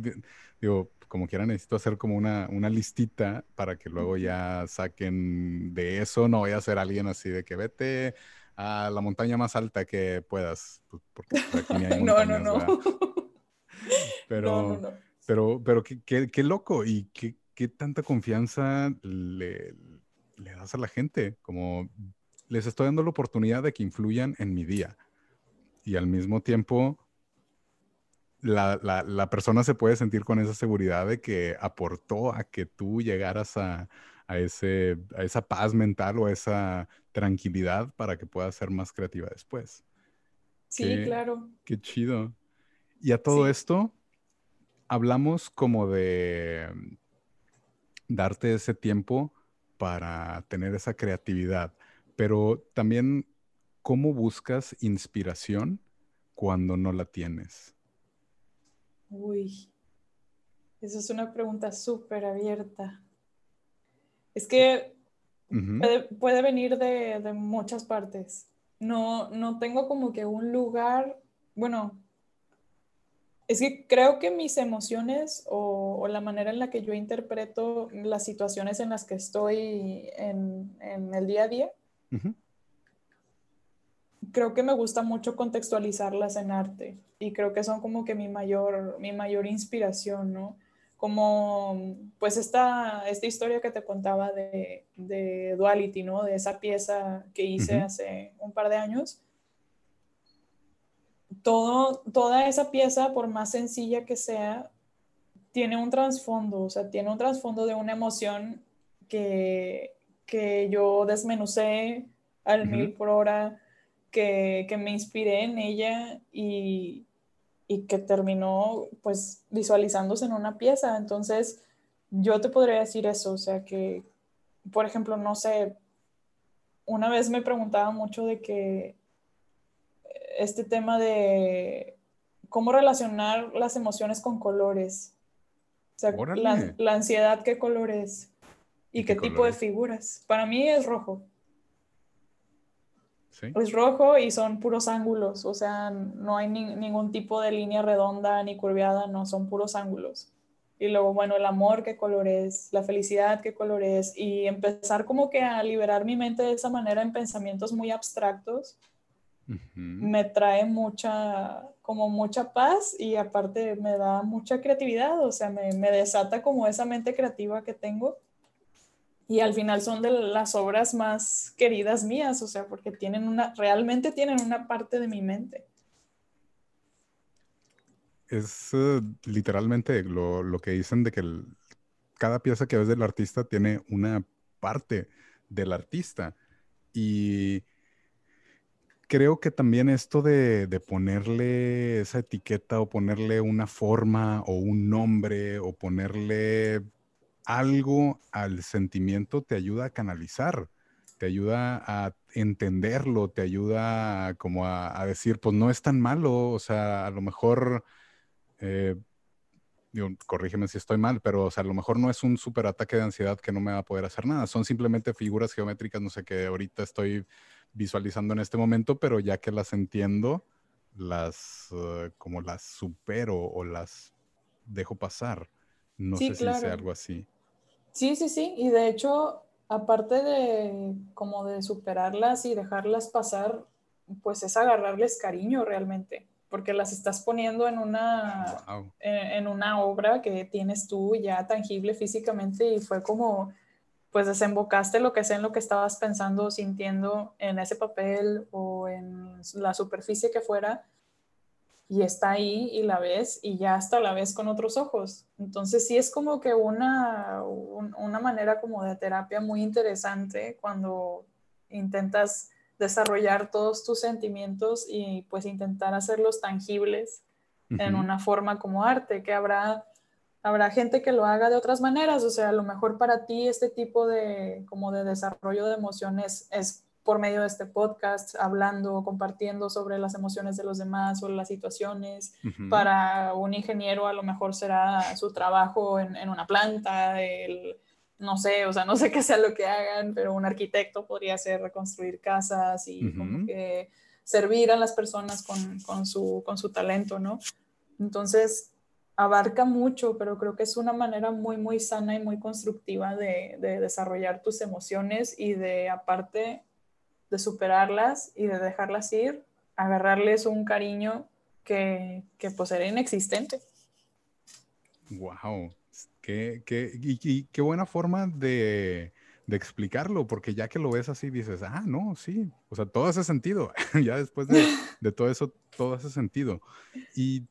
digo, como quiera necesito hacer como una, una listita para que luego ya saquen de eso. No voy a ser alguien así de que vete a la montaña más alta que puedas, porque aquí ni hay no, no, no. Pero, no, no, pero, pero qué, qué, qué, loco y qué, qué tanta confianza le, le, das a la gente, como les estoy dando la oportunidad de que influyan en mi día y al mismo tiempo la, la, la persona se puede sentir con esa seguridad de que aportó a que tú llegaras a, a, ese, a esa paz mental o a esa tranquilidad para que puedas ser más creativa después. Sí, claro. Qué chido. Y a todo esto, hablamos como de darte ese tiempo para tener esa creatividad, pero también cómo buscas inspiración cuando no la tienes. Uy, esa es una pregunta súper abierta. Es que puede, venir de, de, muchas partes. No, no tengo como que un lugar, bueno, es que creo que mis emociones o, o, la manera en la que yo interpreto las situaciones en las que estoy en, en el día a día, creo que me gusta mucho contextualizarlas en arte y creo que son como que mi mayor, mi mayor inspiración, ¿no? como pues esta, esta historia que te contaba de, de Duality, ¿no? De esa pieza que hice hace un par de años. Todo, toda esa pieza, por más sencilla que sea, tiene un trasfondo, o sea, tiene un trasfondo de una emoción que, que yo desmenucé al mil por hora, que, que me inspiré en ella y, y que terminó pues visualizándose en una pieza. Entonces, yo te podría decir eso, o sea que, por ejemplo, no sé, una vez me preguntaba mucho de que este tema de cómo relacionar las emociones con colores. O sea, la, ansiedad, ¿qué colores? ¿Y, qué, tipo de figuras? Para mí es rojo. Es rojo y son puros ángulos, o sea, no hay ningún tipo de línea redonda ni curviada, no, son puros ángulos. y luego, bueno, el amor, qué color es, la felicidad, qué color es, y empezar como que a liberar mi mente de esa manera en pensamientos muy abstractos, me trae mucha, como mucha paz y aparte me da mucha creatividad, o sea, me, me desata como esa mente creativa que tengo y al final son de las obras más queridas mías, o sea, porque tienen una, realmente tienen una parte de mi mente. Es eh, literalmente lo, que dicen de que cada pieza que ves del artista tiene una parte del artista. Y creo que también esto de, de, ponerle esa etiqueta o ponerle una forma o un nombre o ponerle algo al sentimiento te ayuda a canalizar, te ayuda a entenderlo, te ayuda como a, decir, pues no es tan malo, o sea, a lo mejor, eh, corrígeme si estoy mal, pero o sea, a lo mejor no es un super ataque de ansiedad que no me va a poder hacer nada, son simplemente figuras geométricas, no sé, que ahorita estoy visualizando en este momento, pero ya que las entiendo, las eh, como las supero o las dejo pasar. No sé si sea algo así. Sí, sí, sí. Y de hecho, aparte de como de superarlas y dejarlas pasar, pues es agarrarles cariño realmente, porque las estás poniendo en una, en, una obra que tienes tú ya tangible físicamente y fue como, pues desembocaste lo que sea en lo que estabas pensando, sintiendo en ese papel o en la superficie que fuera y está ahí y la ves y ya hasta la ves con otros ojos. Entonces sí es como que una, una manera como de terapia muy interesante cuando intentas desarrollar todos tus sentimientos y pues intentar hacerlos tangibles en una forma como arte, que habrá, habrá gente que lo haga de otras maneras, o sea, a lo mejor para ti este tipo de como de desarrollo de emociones es por medio de este podcast, hablando, compartiendo sobre las emociones de los demás, sobre las situaciones. Para un ingeniero a lo mejor será su trabajo en, en una planta, el, no sé, o sea, no sé qué sea lo que hagan, pero un arquitecto podría ser reconstruir casas y como que servir a las personas con, con, su, con su talento, ¿no? Entonces, abarca mucho, pero creo que es una manera muy, muy sana y muy constructiva de, de desarrollar tus emociones y de, aparte, de superarlas y de dejarlas ir, agarrarles un cariño que, que pues era inexistente. Wow, qué, qué, y, qué buena forma de, de, explicarlo, porque ya que lo ves así dices, ah, no, sí, o sea, todo hace sentido, ya después de, de todo eso, todo hace sentido. Y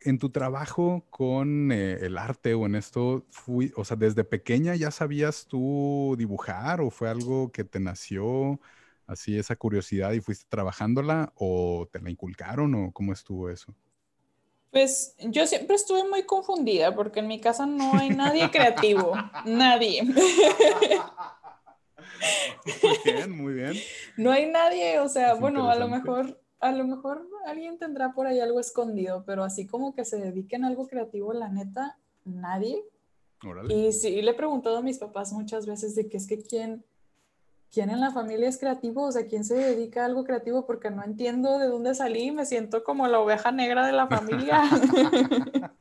en tu trabajo con eh, el arte o en esto, fui, o sea, desde pequeña ya sabías tú dibujar o fue algo que te nació así esa curiosidad y fuiste trabajándola o te la inculcaron o cómo estuvo eso? Pues yo siempre estuve muy confundida porque en mi casa no hay nadie creativo, nadie. Muy bien, muy bien. No hay nadie, o sea, bueno, a lo mejor a lo mejor alguien tendrá por ahí algo escondido, pero así como que se dediquen a algo creativo, la neta, nadie. Y sí, le he preguntado a mis papás muchas veces de que es que quién, quién en la familia es creativo, o sea, quién se dedica a algo creativo, porque no entiendo de dónde salí, me siento como la oveja negra de la familia.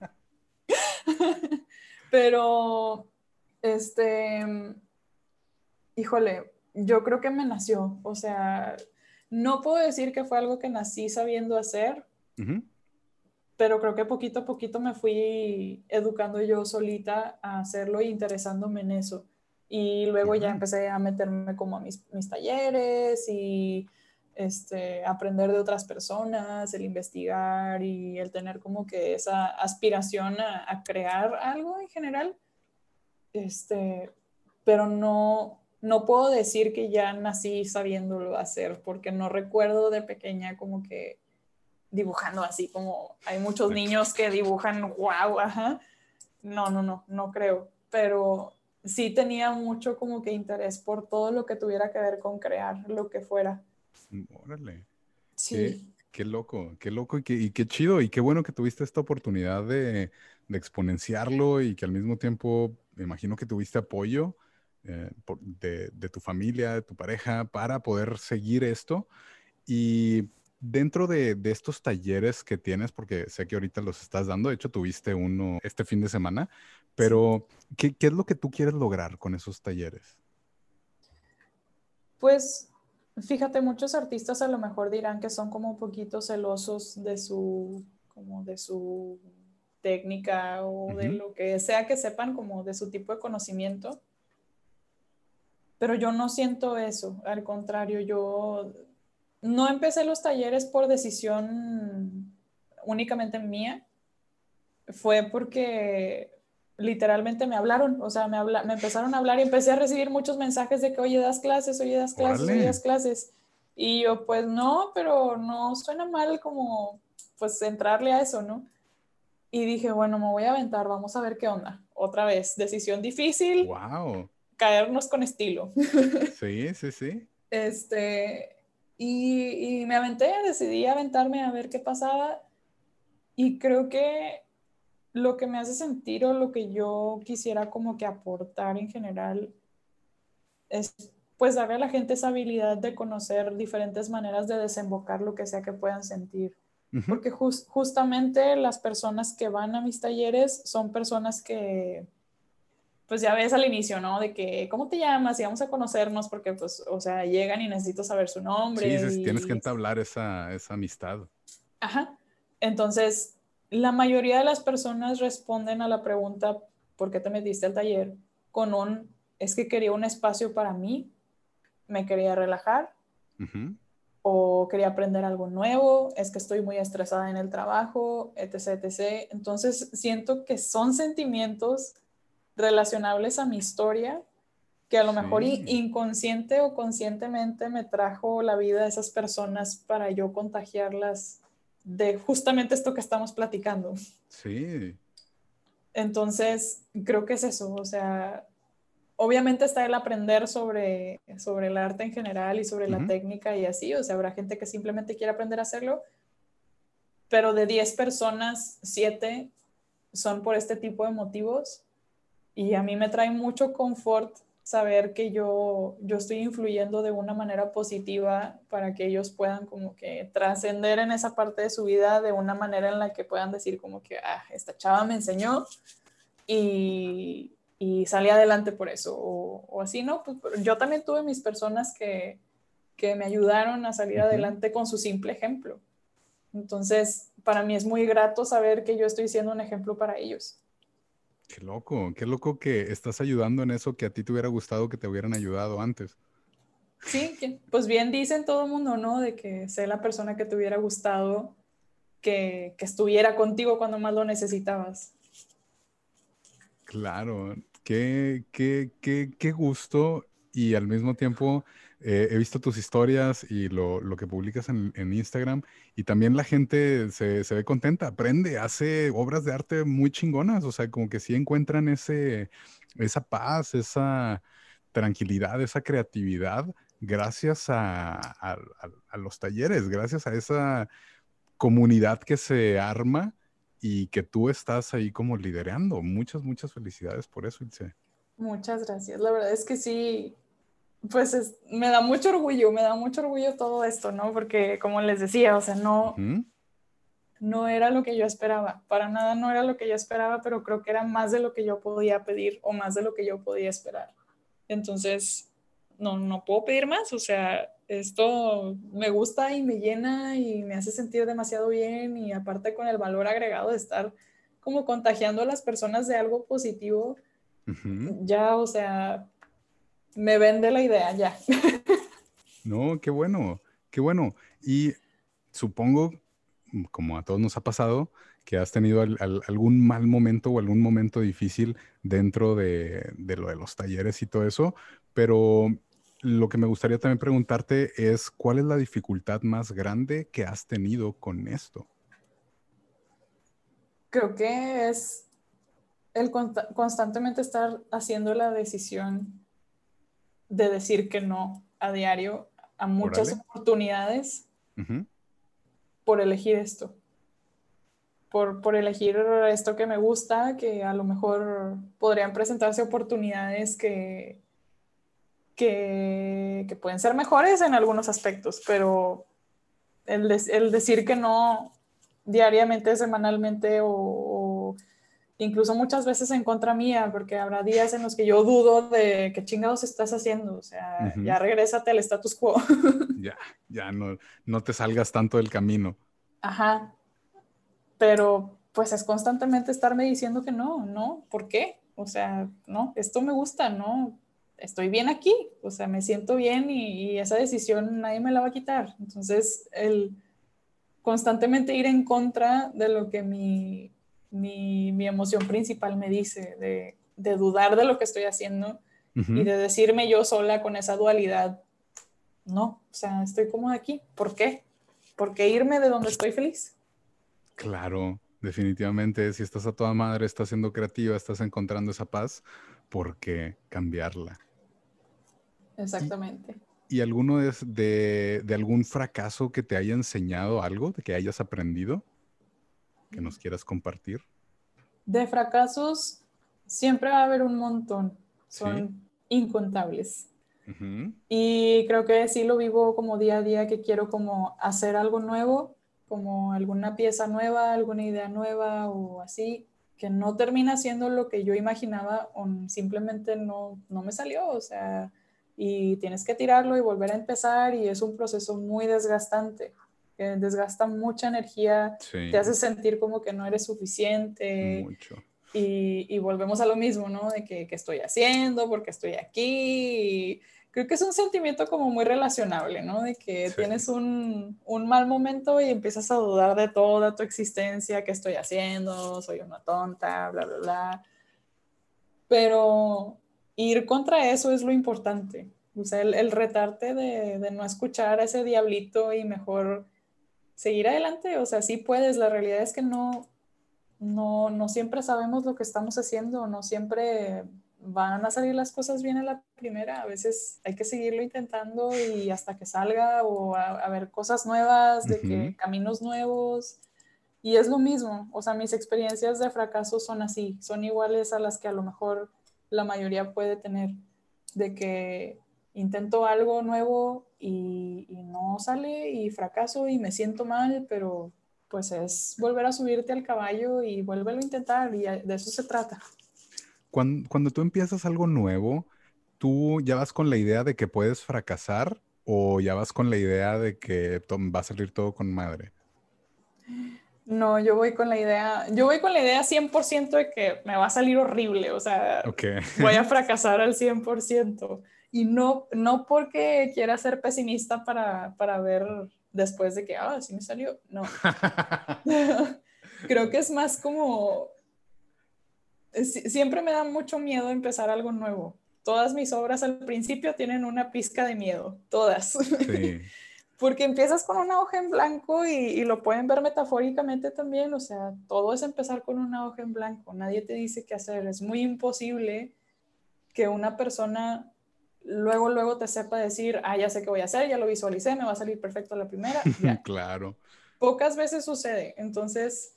pero, este, híjole, yo creo que me nació, o sea, no puedo decir que fue algo que nací sabiendo hacer, pero creo que poquito a poquito me fui educando yo solita a hacerlo e interesándome en eso. Y luego ya empecé a meterme como a mis, talleres y este, aprender de otras personas, el investigar y el tener como que esa aspiración a, a crear algo en general. Este, pero no, no puedo decir que ya nací sabiéndolo hacer, porque no recuerdo de pequeña como que dibujando así, como hay muchos niños que dibujan, wow, ajá. No, no, no, no creo, pero sí tenía mucho como que interés por todo lo que tuviera que ver con crear lo que fuera. Órale. Sí. Qué, loco, qué loco y qué, y qué, chido y qué bueno que tuviste esta oportunidad de, de exponenciarlo y que al mismo tiempo me imagino que tuviste apoyo eh, de, tu familia, de tu pareja, para poder seguir esto. Y dentro de, estos talleres que tienes, porque sé que ahorita los estás dando, de hecho tuviste uno este fin de semana, pero ¿qué, es lo que tú quieres lograr con esos talleres? Pues fíjate, muchos artistas a lo mejor dirán que son como un poquito celosos de su, como de su técnica o de lo que sea que sepan como de su tipo de conocimiento. Pero yo no siento eso, al contrario, yo no empecé los talleres por decisión únicamente mía, fue porque literalmente me hablaron, o sea, me, me empezaron a hablar y empecé a recibir muchos mensajes de que, oye, das clases, oye, das clases, oye, das clases. Y yo, pues no, pero no suena mal como, pues, entrarle a eso, ¿no? Y dije, bueno, me voy a aventar, vamos a ver qué onda. Otra vez, decisión difícil. Wow. Caernos con estilo. Sí, sí, sí. Este, y, me aventé, decidí aventarme a ver qué pasaba. Y creo que lo que me hace sentir o lo que yo quisiera como que aportar en general es pues darle a la gente esa habilidad de conocer diferentes maneras de desembocar lo que sea que puedan sentir. Porque justamente las personas que van a mis talleres son personas que pues ya ves al inicio, ¿no? De que, ¿cómo te llamas? Y vamos a conocernos porque, pues, o sea, llegan y necesito saber su nombre. Sí, tienes que entablar esa, esa amistad. Ajá. Entonces, la mayoría de las personas responden a la pregunta, ¿por qué te metiste al taller? Con un, es que quería un espacio para mí, me quería relajar, o quería aprender algo nuevo, es que estoy muy estresada en el trabajo, etc, etc. Entonces, siento que son sentimientos relacionables a mi historia, que a lo mejor inconsciente o conscientemente me trajo la vida de esas personas para yo contagiarlas de justamente esto que estamos platicando. Sí. Entonces, creo que es eso, o sea, obviamente está el aprender sobre, sobre el arte en general y sobre la técnica y así, o sea, habrá gente que simplemente quiere aprender a hacerlo, pero de 10 personas, 7 son por este tipo de motivos y a mí me trae mucho confort saber que yo, yo estoy influyendo de una manera positiva para que ellos puedan como que trascender en esa parte de su vida de una manera en la que puedan decir como que, ah, esta chava me enseñó y, y salí adelante por eso. O, así, ¿no? Pues, yo también tuve mis personas que, que me ayudaron a salir adelante con su simple ejemplo. Entonces, para mí es muy grato saber que yo estoy siendo un ejemplo para ellos. Qué loco, qué loco que estás ayudando en eso que a ti te hubiera gustado que te hubieran ayudado antes. Sí, pues bien dicen todo el mundo, ¿no? De que sé la persona que te hubiera gustado que, que estuviera contigo cuando más lo necesitabas. Claro, qué, qué, qué, qué gusto y al mismo tiempo eh, he visto tus historias y lo, que publicas en, Instagram y también la gente se, ve contenta, aprende, hace obras de arte muy chingonas, o sea, como que sí encuentran ese, esa paz, esa tranquilidad, esa creatividad gracias a, a, los talleres, gracias a esa comunidad que se arma y que tú estás ahí como liderando. Muchas, muchas felicidades por eso, Ilse. Muchas gracias. La verdad es que sí, pues me da mucho orgullo, me da mucho orgullo todo esto, ¿no? Porque como les decía, o sea, no, no era lo que yo esperaba, para nada no era lo que yo esperaba, pero creo que era más de lo que yo podía pedir o más de lo que yo podía esperar. Entonces, no, no puedo pedir más, o sea, esto me gusta y me llena y me hace sentir demasiado bien y aparte con el valor agregado de estar como contagiando a las personas de algo positivo, ya, o sea, me vende la idea ya. no, qué bueno, qué bueno. Y supongo, como a todos nos ha pasado, que has tenido algún mal momento o algún momento difícil dentro de, lo de los talleres y todo eso, pero lo que me gustaría también preguntarte es, ¿cuál es la dificultad más grande que has tenido con esto? Creo que es el constantemente estar haciendo la decisión de decir que no a diario a muchas oportunidades por elegir esto. Por, por, elegir esto que me gusta, que a lo mejor podrían presentarse oportunidades que, que, que pueden ser mejores en algunos aspectos, pero el, el decir que no diariamente, semanalmente o, incluso muchas veces en contra mía, porque habrá días en los que yo dudo de qué chingados estás haciendo, o sea, ya regrésate al status quo. ya, ya no, no te salgas tanto del camino. Ajá, pero pues es constantemente estarme diciendo que no, no, ¿por qué? O sea, no, esto me gusta, no, estoy bien aquí, o sea, me siento bien y, y esa decisión nadie me la va a quitar. Entonces, el constantemente ir en contra de lo que mi, mi, emoción principal me dice, de, de, dudar de lo que estoy haciendo y de decirme yo sola con esa dualidad, no, o sea, estoy cómoda aquí, ¿por qué? ¿Por qué irme de donde estoy feliz? Claro, definitivamente, si estás a toda madre, estás siendo creativa, estás encontrando esa paz, ¿por qué cambiarla? Exactamente. ¿Y alguno es de, de, algún fracaso que te haya enseñado algo, de que hayas aprendido, que nos quieras compartir? De fracasos siempre va a haber un montón, son incontables. Y creo que sí lo vivo como día a día, que quiero como hacer algo nuevo, como alguna pieza nueva, alguna idea nueva o así, que no termina siendo lo que yo imaginaba o simplemente no, no me salió, o sea, y tienes que tirarlo y volver a empezar y es un proceso muy desgastante, que desgasta mucha energía, te hace sentir como que no eres suficiente. Y, y, volvemos a lo mismo, ¿no? De que, que estoy haciendo, porque estoy aquí. creo que es un sentimiento como muy relacionable, ¿no? De que tienes un, un, mal momento y empiezas a dudar de toda tu existencia, qué estoy haciendo, soy una tonta, bla, bla, bla. Pero ir contra eso es lo importante. O sea, el, retarte de, de, no escuchar a ese diablito y mejor seguir adelante. O sea, sí puedes. La realidad es que no, no, no siempre sabemos lo que estamos haciendo, no siempre van a salir las cosas bien a la primera. A veces hay que seguirlo intentando y hasta que salga o a, ver cosas nuevas, de que caminos nuevos. Y es lo mismo. O sea, mis experiencias de fracaso son así, son iguales a las que a lo mejor la mayoría puede tener, de que intento algo nuevo y, no sale y fracaso y me siento mal, pero pues es volver a subirte al caballo y vuélvelo a intentar y de eso se trata. Cuando, cuando tú empiezas algo nuevo, ¿tú ya vas con la idea de que puedes fracasar o ya vas con la idea de que va a salir todo con madre? No, yo voy con la idea, yo voy con la idea 100% de que me va a salir horrible, o sea, voy a fracasar al 100%. Y no, no porque quiera ser pesimista para, para ver después de que, ah, sí me salió, no. Creo que es más como, siempre me da mucho miedo empezar algo nuevo. Todas mis obras al principio tienen una pizca de miedo, todas. Sí. Porque empiezas con una hoja en blanco y, lo pueden ver metafóricamente también, o sea, todo es empezar con una hoja en blanco, nadie te dice qué hacer, es muy imposible que una persona luego, luego te sepa decir, ah, ya sé qué voy a hacer, ya lo visualicé, me va a salir perfecto la primera. claro. Pocas veces sucede, entonces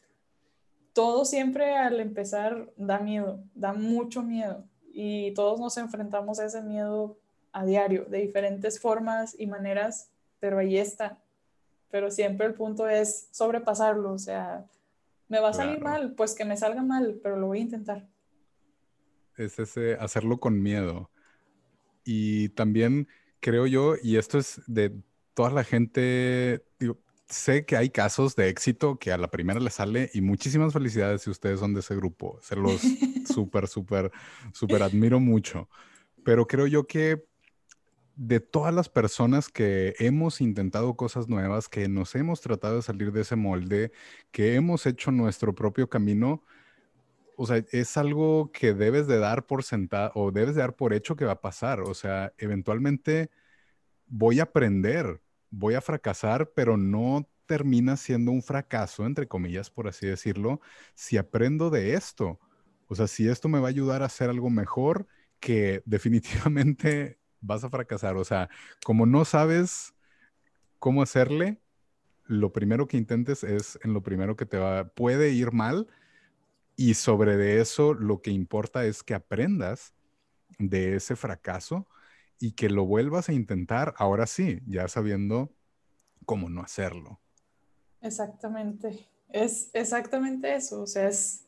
todo siempre al empezar da miedo, da mucho miedo y todos nos enfrentamos a ese miedo a diario, de diferentes formas y maneras pero ahí está. Pero siempre el punto es sobrepasarlo, o sea, me va a salir mal, pues que me salga mal, pero lo voy a intentar. Es ese hacerlo con miedo. Y también creo yo, y esto es de toda la gente, sé que hay casos de éxito que a la primera le sale y muchísimas felicidades si ustedes son de ese grupo. Se los súper, súper, súper admiro mucho. Pero creo yo que de todas las personas que hemos intentado cosas nuevas, que nos hemos tratado de salir de ese molde, que hemos hecho nuestro propio camino, o sea, es algo que debes de dar por sentado o debes de dar por hecho que va a pasar. O sea, eventualmente voy a aprender, voy a fracasar, pero no termina siendo un fracaso, entre comillas, por así decirlo, si aprendo de esto. O sea, si esto me va a ayudar a hacer algo mejor que definitivamente vas a fracasar. O sea, como no sabes cómo hacerle, lo primero que intentes es en lo primero que te va, puede ir mal y sobre de eso lo que importa es que aprendas de ese fracaso y que lo vuelvas a intentar ahora sí, ya sabiendo cómo no hacerlo. Exactamente. Es exactamente eso. O sea, es.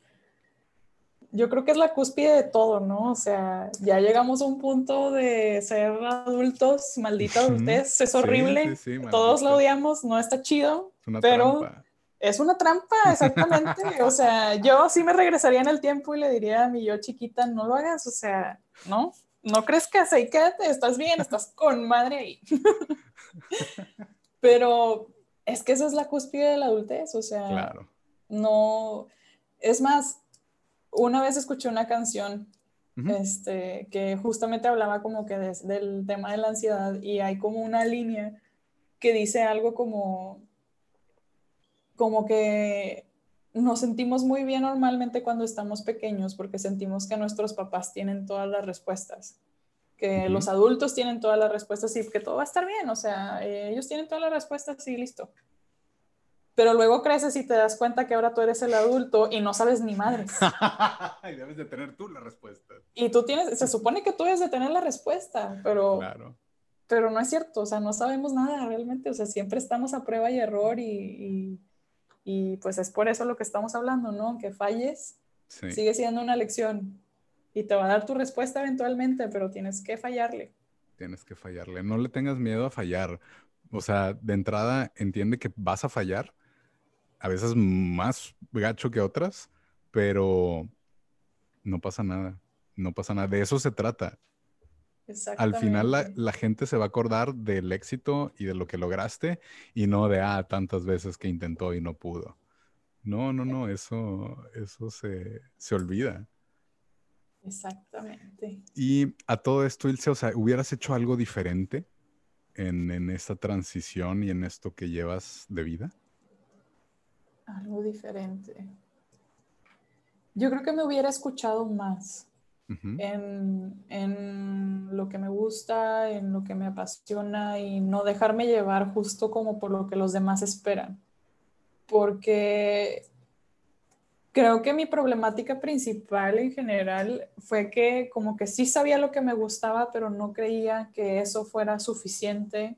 Yo creo que es la cúspide de todo, ¿no? O sea, ya llegamos a un punto de ser adultos, maldita adultez, es horrible. Todos lo odiamos, no está chido. Es una pero trampa. Es una trampa, exactamente. o sea, yo sí me regresaría en el tiempo y le diría a mi yo chiquita, no lo hagas, o sea, ¿no? No crees que así quédate, estás bien, estás con madre ahí. pero es que esa es la cúspide de la adultez, o sea, no, es más, una vez escuché una canción este, que justamente hablaba como que del tema de la ansiedad y hay como una línea que dice algo como, como que nos sentimos muy bien normalmente cuando estamos pequeños porque sentimos que nuestros papás tienen todas las respuestas que los adultos tienen todas las respuestas y que todo va a estar bien, o sea, eh, ellos tienen todas las respuestas y listo. Pero luego creces y te das cuenta que ahora tú eres el adulto y no sabes ni madres. y debes de tener tú la respuesta. Y tú tienes, se supone que tú debes de tener la respuesta, pero, claro. pero no es cierto, o sea, no sabemos nada realmente, o sea, siempre estamos a prueba y error y, y, pues es por eso lo que estamos hablando, ¿no? Que falles, sigue siendo una lección y te va a dar tu respuesta eventualmente, pero tienes que fallarle. Tienes que fallarle. No le tengas miedo a fallar. O sea, de entrada entiende que vas a fallar, a veces más gacho que otras, pero no pasa nada. No pasa nada. De eso se trata. Al final la, la, gente se va a acordar del éxito y de lo que lograste y no de, ah, tantas veces que intentó y no pudo. No, no, no, eso, eso se, se olvida. Exactamente. Y a todo esto, Ilse, o sea, ¿hubieras hecho algo diferente en, en esta transición y en esto que llevas de vida? Algo diferente. Yo creo que me hubiera escuchado más en, en, lo que me gusta, en lo que me apasiona y no dejarme llevar justo como por lo que los demás esperan. Porque creo que mi problemática principal en general fue que como que sí sabía lo que me gustaba, pero no creía que eso fuera suficiente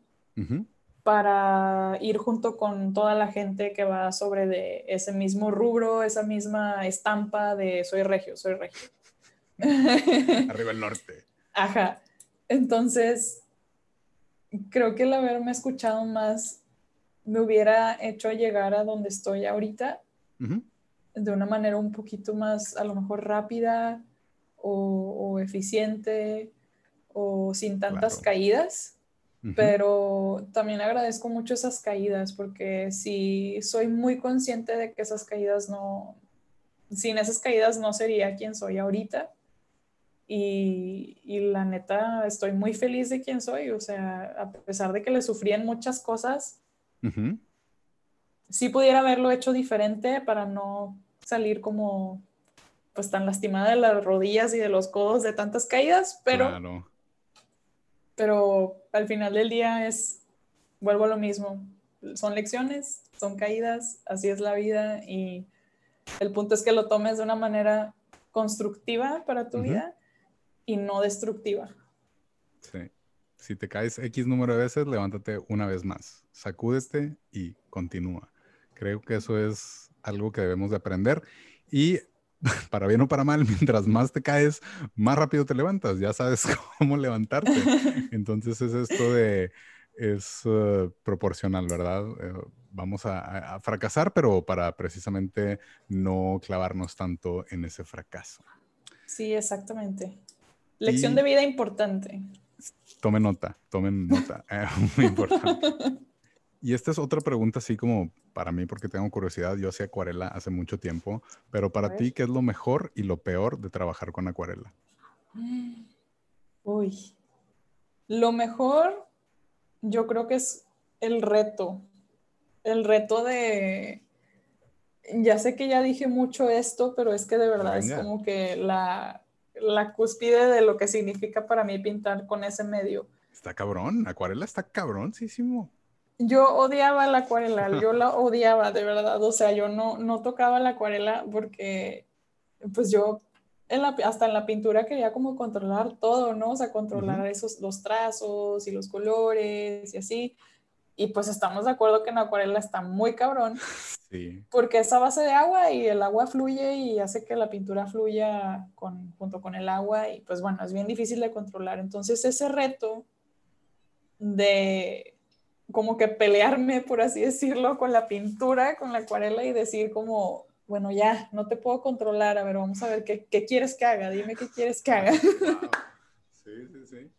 para ir junto con toda la gente que va sobre de ese mismo rubro, esa misma estampa de soy regio, soy regio. Arriba el norte. Ajá. Entonces, creo que el haberme escuchado más me hubiera hecho llegar a donde estoy ahorita de una manera un poquito más, a lo mejor rápida o, eficiente o sin tantas caídas. Pero también agradezco mucho esas caídas porque si soy muy consciente de que esas caídas no, sin esas caídas no sería quien soy ahorita. Y, y, la neta, estoy muy feliz de quien soy. O sea, a pesar de que le sufrí en muchas cosas, sí pudiera haberlo hecho diferente para no salir como pues tan lastimada de las rodillas y de los codos de tantas caídas, pero, pero al final del día es, vuelvo a lo mismo, son lecciones, son caídas, así es la vida y el punto es que lo tomes de una manera constructiva para tu vida y no destructiva. Sí. Si te caes X número de veces, levántate una vez más, sacúdete y continúa. Creo que eso es algo que debemos de aprender y para bien o para mal, mientras más te caes, más rápido te levantas, ya sabes cómo levantarte. Entonces es esto de, es uh, proporcional, ¿verdad? Eh, vamos a, fracasar, pero para precisamente no clavarnos tanto en ese fracaso. Sí, exactamente. Lección de vida importante. Tomen nota, tomen nota, eh, muy importante. Y esta es otra pregunta así como para mí, porque tengo curiosidad. Yo hacía acuarela hace mucho tiempo, pero para ti, ¿qué es lo mejor y lo peor de trabajar con acuarela? Uy, lo mejor yo creo que es el reto. El reto de... Ya sé que ya dije mucho esto, pero es que de verdad es como que la, la cúspide de lo que significa para mí pintar con ese medio. Está cabrón, acuarela está cabroncísimo yo odiaba la acuarela, yo la odiaba de verdad, o sea, yo no, no tocaba la acuarela porque pues yo en la, hasta en la pintura quería como controlar todo, ¿no? O sea, controlar esos, los trazos y los colores y así. Y pues estamos de acuerdo que en acuarela está muy cabrón. Sí. Porque es a base de agua y el agua fluye y hace que la pintura fluya con, junto con el agua y pues bueno, es bien difícil de controlar. Entonces ese reto de como que pelearme, por así decirlo, con la pintura, con la acuarela y decir como, bueno, ya, no te puedo controlar, a ver, vamos a ver qué, qué quieres que haga, dime qué quieres que haga. Sí, sí, sí.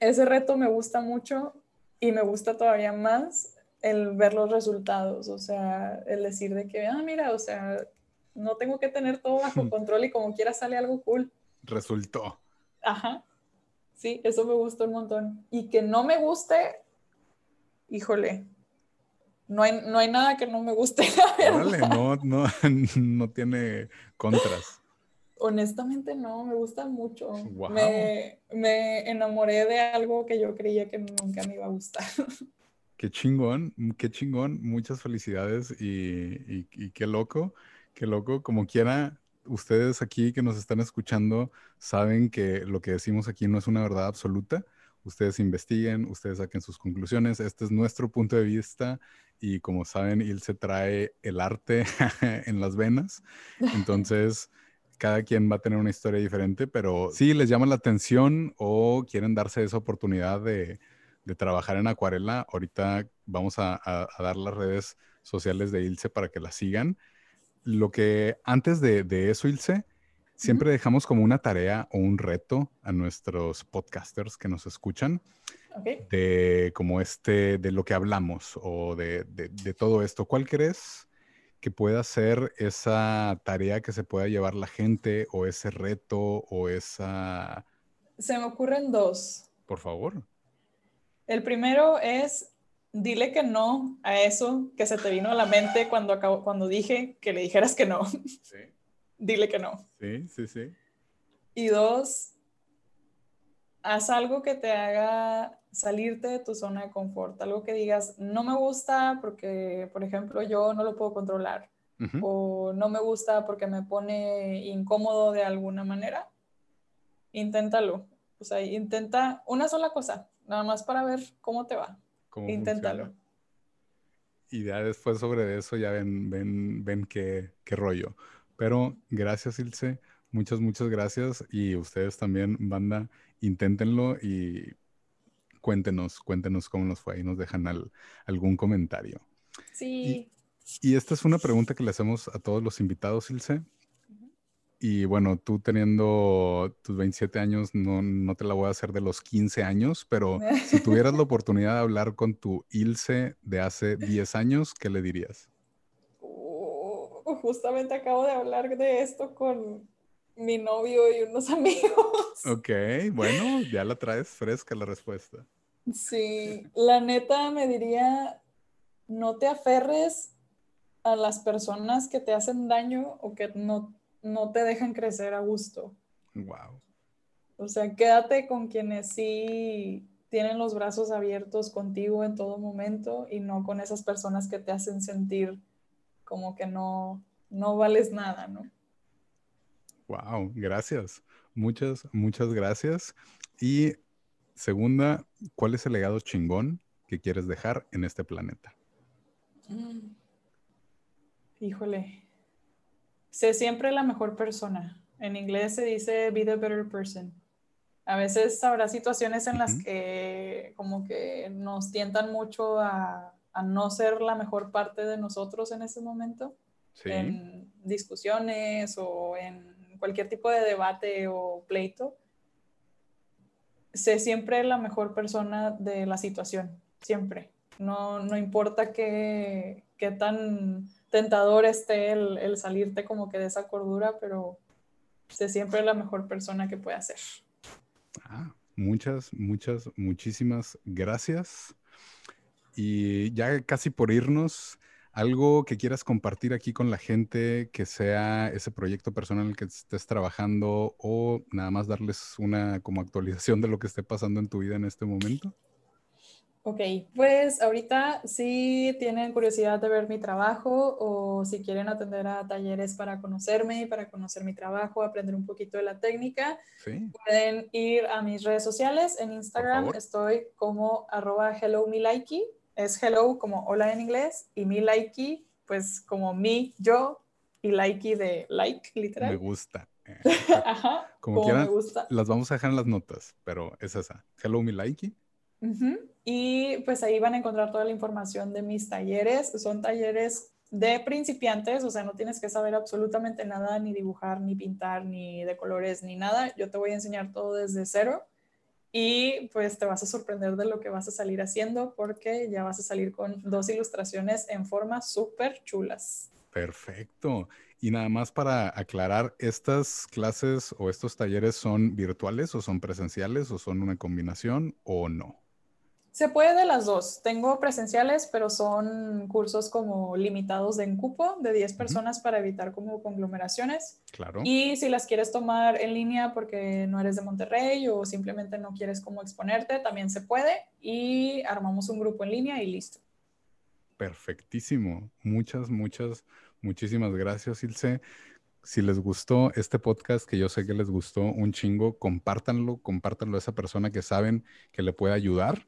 Ese reto me gusta mucho y me gusta todavía más el ver los resultados, o sea, el decir de que, ah, mira, o sea, no tengo que tener todo bajo control y como quiera sale algo cool. Resultó. Ajá. Sí, eso me gustó un montón. Y que no me guste, híjole, no hay, no hay nada que no me guste. no, no, no tiene contras. Honestamente no, me gusta mucho. Me, me, enamoré de algo que yo creía que nunca me iba a gustar. Qué chingón, qué chingón, muchas felicidades y, y, qué loco, qué loco, como quiera, ustedes aquí que nos están escuchando saben que lo que decimos aquí no es una verdad absoluta. Ustedes investiguen, ustedes saquen sus conclusiones. Este es nuestro punto de vista y como saben, se trae el arte en las venas. Entonces, cada quien va a tener una historia diferente, pero si les llama la atención o quieren darse esa oportunidad de, trabajar en acuarela, ahorita vamos a, dar las redes sociales de Ilse para que la sigan. Lo que antes de, eso, Ilse, siempre dejamos como una tarea o un reto a nuestros podcasters que nos escuchan de como este, de lo que hablamos o de, de todo esto. ¿Cuál crees que pueda ser esa tarea que se pueda llevar la gente o ese reto o esa... Se me ocurren dos. Por favor. El primero es, dile que no a eso que se te vino a la mente cuando, acabo, cuando dije que le dijeras que no. Sí. dile que no. Sí, sí, sí. Y dos, haz algo que te haga salirte de tu zona de confort, algo que digas, no me gusta porque, por ejemplo, yo no lo puedo controlar, o no me gusta porque me pone incómodo de alguna manera, inténtalo. O sea, intenta una sola cosa, nada más para ver cómo te va. Inténtalo. Y ya después sobre eso ya ven, ven, ven qué, qué rollo. Pero gracias, Ilse. Muchas, muchas gracias. Y ustedes también, banda, inténtenlo y cuéntenos, cuéntenos cómo nos fue y nos dejan algún comentario. Sí. Y, esta es una pregunta que le hacemos a todos los invitados, Ilse. Y bueno, tú teniendo tus 27 años, no, no, te la voy a hacer de los 15 años, pero si tuvieras la oportunidad de hablar con tu Ilse de hace 10 años, ¿qué le dirías? Uh, justamente acabo de hablar de esto con, mi novio y unos amigos. Ok, bueno, ya la traes fresca la respuesta. Sí, la neta me diría, no te aferres a las personas que te hacen daño o que no, no te dejan crecer a gusto. Wow. O sea, quédate con quienes sí tienen los brazos abiertos contigo en todo momento y no con esas personas que te hacen sentir como que no, no vales nada, ¿no? Wow, gracias. Muchas, muchas gracias. Y segunda, ¿cuál es el legado chingón que quieres dejar en este planeta? Mm. Híjole. Sé siempre la mejor persona. En inglés se dice be the better person. A veces habrá situaciones en las que como que nos tientan mucho a, a, no ser la mejor parte de nosotros en ese momento. Sí. En discusiones o en cualquier tipo de debate o pleito, sé siempre la mejor persona de la situación, siempre. No, no importa qué, qué, tan tentador esté el, el, salirte como que de esa cordura, pero sé siempre la mejor persona que puede ser. Ah, muchas, muchas, muchísimas gracias. Y ya casi por irnos, algo que quieras compartir aquí con la gente, que sea ese proyecto personal en el que estés trabajando o nada más darles una como actualización de lo que esté pasando en tu vida en este momento. Ok, pues ahorita si tienen curiosidad de ver mi trabajo o si quieren atender a talleres para conocerme y para conocer mi trabajo, aprender un poquito de la técnica, pueden ir a mis redes sociales. En Instagram estoy como arroba hello es hello como hola en inglés y mi likey pues como mi, yo y likey de like, literal. Me gusta. Ajá, como, me gusta. Las vamos a dejar en las notas, pero es esa. Hello, Y pues ahí van a encontrar toda la información de mis talleres. Son talleres de principiantes, o sea, no tienes que saber absolutamente nada, ni dibujar, ni pintar, ni de colores, ni nada. Yo te voy a enseñar todo desde cero y pues te vas a sorprender de lo que vas a salir haciendo porque ya vas a salir con dos ilustraciones en forma súper chulas. Perfecto. Y nada más para aclarar, ¿estas clases o estos talleres son virtuales o son presenciales o son una combinación o no? Se puede de las dos. Tengo presenciales, pero son cursos como limitados en cupo de 10 personas para evitar como conglomeraciones. Claro. Y si las quieres tomar en línea porque no eres de Monterrey o simplemente no quieres como exponerte, también se puede y armamos un grupo en línea y listo. Perfectísimo. Muchas, muchas, muchísimas gracias, Ilse. Si les gustó este podcast, que yo sé que les gustó un chingo, compártanlo, compártanlo a esa persona que saben que le puede ayudar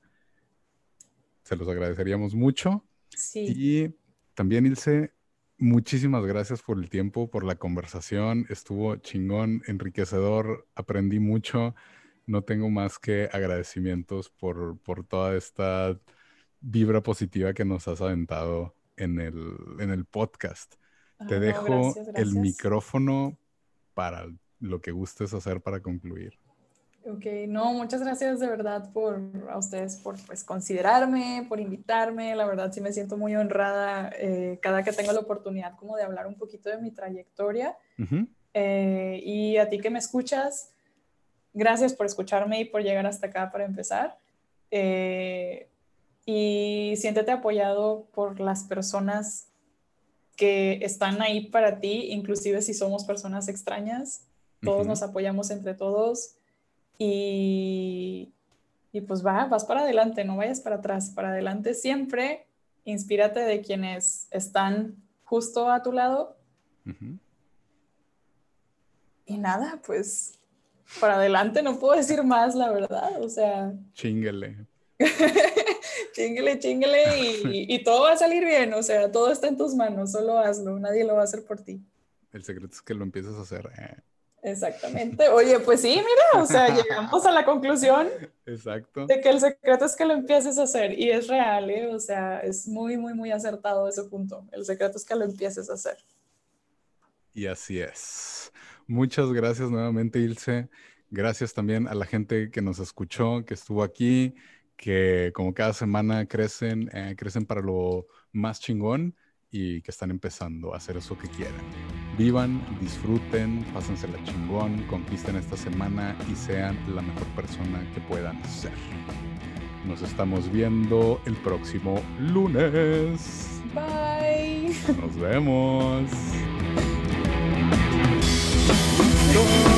se los agradeceríamos mucho. Sí. Y también, Ilse, muchísimas gracias por el tiempo, por la conversación. Estuvo chingón, enriquecedor, aprendí mucho. No tengo más que agradecimientos por, por toda esta vibra positiva que nos has aventado en el, en el podcast. Te ah, dejo el micrófono para lo que gustes hacer para concluir. Ok, no, muchas gracias de verdad por a ustedes por pues, considerarme, por invitarme. La verdad sí me siento muy honrada eh, cada que tengo la oportunidad como de hablar un poquito de mi trayectoria. Eh, y a ti que me escuchas, gracias por escucharme y por llegar hasta acá para empezar. Eh, y siéntete apoyado por las personas que están ahí para ti, inclusive si somos personas extrañas. Todos nos apoyamos entre todos y, y pues va, vas para adelante, no vayas para atrás, para adelante siempre, inspírate de quienes están justo a tu lado. Y nada, pues para adelante no puedo decir más, la verdad, o sea. Chingale. chingale, chingale y, y, todo va a salir bien, o sea, todo está en tus manos, solo hazlo, nadie lo va a hacer por ti. El secreto es que lo empieces a hacer. Eh. Exactamente. Oye, pues sí, mira, o sea, llegamos a la conclusión Exacto. de que el secreto es que lo empieces a hacer y es real, ¿eh? o sea, es muy, muy, muy acertado ese punto. El secreto es que lo empieces a hacer. Y así es. Muchas gracias nuevamente, Ilse. Gracias también a la gente que nos escuchó, que estuvo aquí, que como cada semana crecen, eh, crecen para lo más chingón y que están empezando a hacer eso que quieren. Vivan, disfruten, la chingón, conquisten esta semana y sean la mejor persona que puedan ser. Nos estamos viendo el próximo lunes. Bye. Nos vemos.